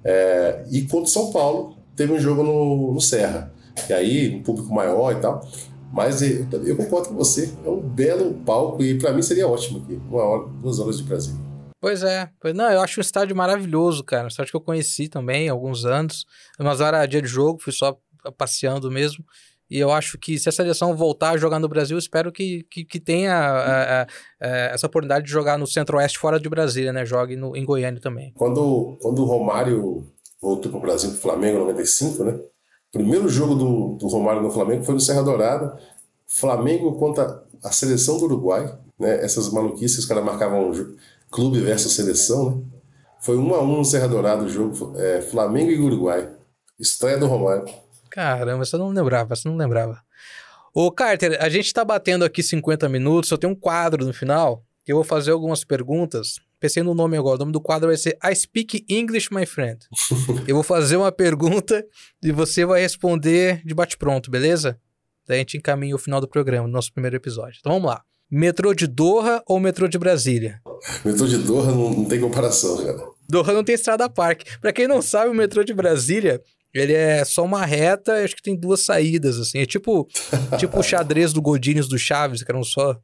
É, e contra o São Paulo, teve um jogo no, no Serra. E aí, um público maior e tal. Mas eu, eu concordo com você, é um belo palco e para mim seria ótimo aqui, uma hora, duas horas de Brasil. Pois é, pois não, eu acho um estádio maravilhoso, cara. Um estádio que eu conheci também há alguns anos. Mas era dia de jogo, fui só passeando mesmo. E eu acho que se a seleção voltar a jogar no Brasil, espero que, que, que tenha a, a, a, essa oportunidade de jogar no Centro-Oeste fora de Brasília, né? Jogue no, em Goiânia também. Quando, quando o Romário voltou para o Brasil, para o Flamengo em 95, né? O primeiro jogo do, do Romário no Flamengo foi no Serra Dourada. Flamengo contra a seleção do Uruguai, né? Essas maluquices, os caras marcavam clube versus seleção, né? Foi um a um no Serra Dourada o jogo, é, Flamengo e Uruguai. Estreia do Romário. Caramba, você não lembrava, você não lembrava. Ô, Carter, a gente tá batendo aqui 50 minutos, eu tenho um quadro no final, que eu vou fazer algumas perguntas. Pensei no nome agora, o nome do quadro vai ser I Speak English, my friend. eu vou fazer uma pergunta e você vai responder de bate-pronto, beleza? Daí a gente encaminha o final do programa, nosso primeiro episódio. Então vamos lá. Metrô de Doha ou metrô de Brasília? Metrô de Doha não, não tem comparação, cara. Doha não tem estrada parque. Para quem não sabe, o metrô de Brasília, ele é só uma reta, acho que tem duas saídas, assim. É tipo, tipo o xadrez do Godines do Chaves, que eram só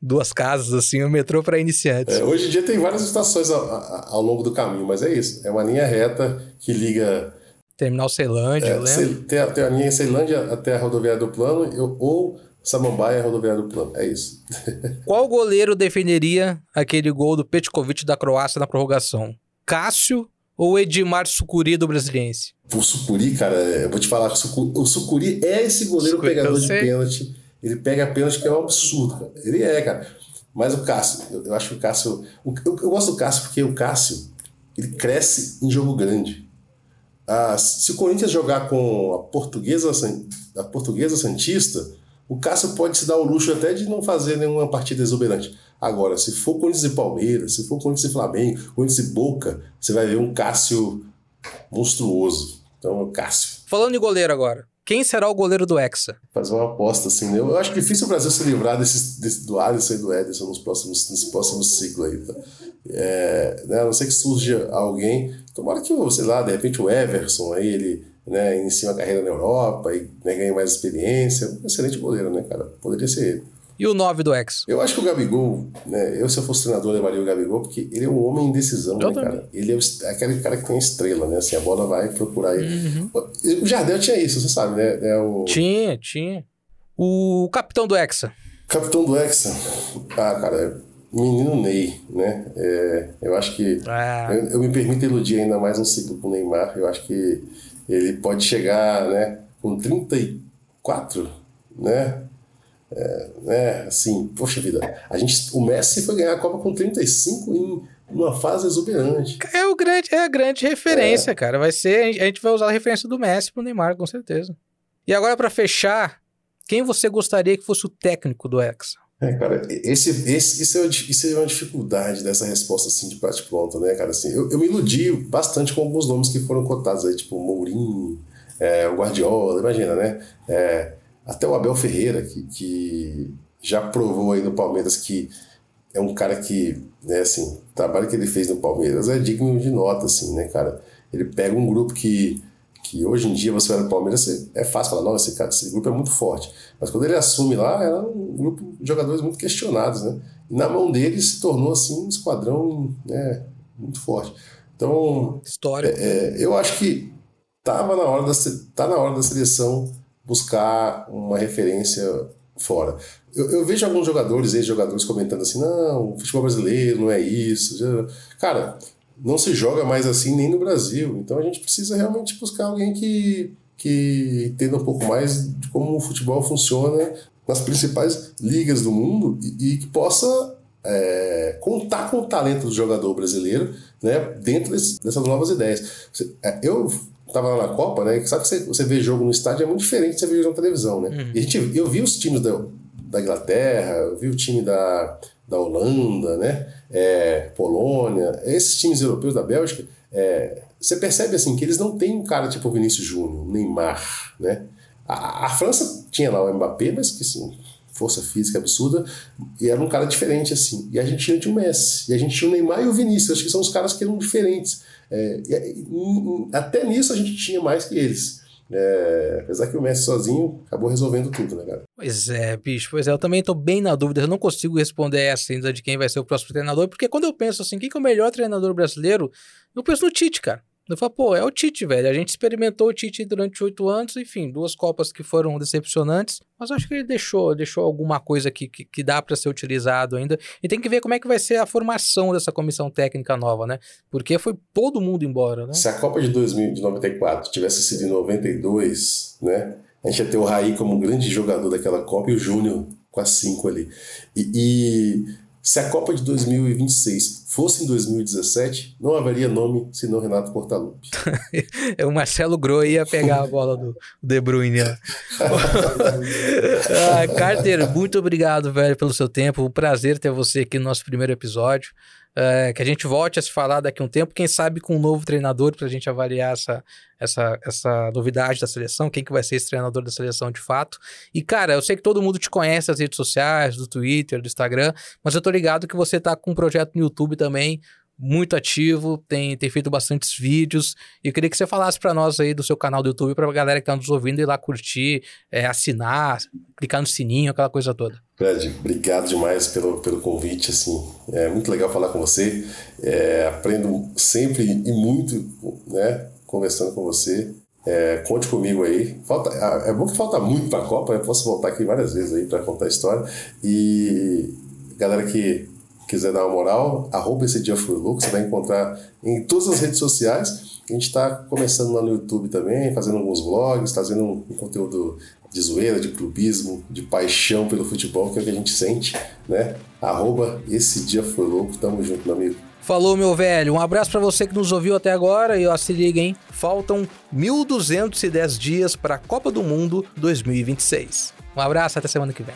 duas casas, assim, o metrô para iniciantes. É, hoje em dia tem várias estações ao, ao, longo do caminho, mas é isso. É uma linha reta que liga. Terminal Ceilândia, é, eu lembro. Tem a, tem a linha Ceilândia até a rodoviária do Plano, eu, ou Samambaia, rodoviária do Plano. É isso. Qual goleiro defenderia aquele gol do Petkovic da Croácia na prorrogação? Cássio ou Edmar Sucuri do Brasiliense? O Sucuri, cara, eu vou te falar, o Sucuri é esse goleiro Sucuri, pegador de pênalti ele pega pênalti que é um absurdo, cara. Ele é, cara. Mas o Cássio, eu, eu acho que o Cássio. O, eu, eu, gosto do Cássio porque o Cássio ele cresce em jogo grande. Ah, se o Corinthians jogar com a portuguesa, a portuguesa Santista, o Cássio pode se dar o luxo até de não fazer nenhuma partida exuberante. Agora, se for Corinthians e Palmeiras, se for Corinthians e Flamengo, Corinthians e Boca, você vai ver um Cássio monstruoso. Então, é o Cássio. Falando de goleiro agora. Quem será o goleiro do Hexa? Fazer uma aposta, assim, né? Eu acho difícil o Brasil se livrar desse, desse, do Alisson e do Ederson nos próximos, nesse próximo ciclo aí, tá? É, né? A não ser que surja alguém, tomara que, sei lá, de repente o Everson aí, ele né, inicie uma carreira na Europa e né, ganhe mais experiência. Um excelente goleiro, né, cara? Poderia ser ele. E o 9 do ex? Eu acho que o Gabigol, né? Eu, se eu fosse treinador, levaria o Gabigol, porque ele é um homem em decisão, né, cara? Ele é aquele cara que tem estrela, né? Assim, a bola vai procurar ele. Uhum. O Jardel tinha isso, você sabe, né? É o... Tinha, tinha. O capitão do Hexa. Capitão do Hexa. Ah, cara, menino Ney, né? É, eu acho que. Ah. Eu, eu, me permito iludir ainda mais um ciclo com o Neymar. Eu acho que ele pode chegar, né? Com 34, né? É, né, assim, poxa vida, a gente, o Messi foi ganhar a Copa com 35 em uma fase exuberante. É, o grande, é a grande referência, é. cara. Vai ser, a gente vai usar a referência do Messi pro Neymar, com certeza. E agora, para fechar, quem você gostaria que fosse o técnico do Hexa? É, cara, esse, esse, isso, é, isso é uma dificuldade dessa resposta assim de bate pronto, né, cara? Assim, eu, eu me iludi bastante com alguns nomes que foram cotados aí, tipo Mourinho, é, o Guardiola, imagina, né? É, até o Abel Ferreira, que, que já provou aí no Palmeiras que é um cara que, né, assim, o trabalho que ele fez no Palmeiras é digno de nota, assim, né, cara? Ele pega um grupo que, que hoje em dia você vai no Palmeiras, é fácil falar, não, esse, cara, esse grupo é muito forte. Mas quando ele assume lá, era um grupo de jogadores muito questionados, né? E na mão dele se tornou, assim, um esquadrão, né, muito forte. Então, História. É, é, eu acho que tava na hora da, tá na hora da seleção buscar uma referência fora. Eu, eu vejo alguns jogadores, ex-jogadores, comentando assim: não, o futebol brasileiro não é isso. Cara, não se joga mais assim nem no Brasil. Então a gente precisa realmente buscar alguém que, que entenda um pouco mais de como o futebol funciona nas principais ligas do mundo e, e que possa é, contar com o talento do jogador brasileiro né, dentro desse, dessas novas ideias. É, eu tava lá na Copa, né? Sabe que você, você vê jogo no estádio é muito diferente de você ver jogo na televisão, né? Uhum. E a gente, eu vi os times da, da Inglaterra, eu vi o time da, da Holanda, né? É, Polônia, esses times europeus da Bélgica, é, você percebe assim que eles não têm um cara tipo Vinícius Júnior, Neymar, né? A, a, França tinha lá o Mbappé, mas que assim, força física absurda, e era um cara diferente assim. E a gente tinha o Messi, e a gente tinha o Neymar e o Vinícius, acho que são os caras que eram diferentes. É, até nisso a gente tinha mais que eles. É, apesar que o Messi sozinho acabou resolvendo tudo, né, cara? Pois é, bicho. Pois é, eu também tô bem na dúvida. Eu não consigo responder essa ainda de quem vai ser o próximo treinador, porque quando eu penso assim, quem que é o melhor treinador brasileiro, eu penso no Tite, cara. Eu falo, pô, é o Tite, velho. A gente experimentou o Tite durante oito anos, enfim, duas Copas que foram decepcionantes, mas acho que ele deixou, deixou alguma coisa que, que, que dá para ser utilizado ainda. E tem que ver como é que vai ser a formação dessa comissão técnica nova, né? Porque foi todo mundo embora, né? Se a Copa de 2094 tivesse sido em 92, né? A gente ia ter o Raí como um grande jogador daquela Copa e o Júnior com as cinco ali. e, e se a Copa de 2026 fosse em 2017, não haveria nome senão Renato Portaluppi. o Marcelo Groi ia pegar a bola do De Bruyne. Ah, Carter, muito obrigado, velho, pelo seu tempo. Um prazer ter você aqui no nosso primeiro episódio. É, que a gente volte a se falar daqui a um tempo, quem sabe com um novo treinador para a gente avaliar essa, essa, essa novidade da seleção, quem que vai ser esse treinador da seleção de fato. E, cara, eu sei que todo mundo te conhece nas redes sociais, do Twitter, do Instagram, mas eu tô ligado que você tá com um projeto no YouTube também, muito ativo, tem, tem feito bastantes vídeos. E eu queria que você falasse para nós aí do seu canal do YouTube, para a galera que tá nos ouvindo ir lá curtir, é, assinar, clicar no sininho, aquela coisa toda. Fred, obrigado demais pelo, pelo convite. Assim, é muito legal falar com você. É, aprendo sempre e muito, né, conversando com você. É, conte comigo aí. Falta, ah, é bom que falta muito para a Copa. Eu posso voltar aqui várias vezes aí para contar a história. E galera que quiser dar uma moral, arroba esse dia foi louco, você vai encontrar em todas as redes sociais. A gente está começando lá no YouTube também, fazendo alguns vlogs, trazendo um, um conteúdo de zoeira, de clubismo, de paixão pelo futebol, que é o que a gente sente, né? Arroba esse dia foi louco, tamo junto, meu amigo. Falou, meu velho. Um abraço para você que nos ouviu até agora e ó, se liga, hein? Faltam 1.210 dias para a Copa do Mundo 2026. Um abraço, até semana que vem.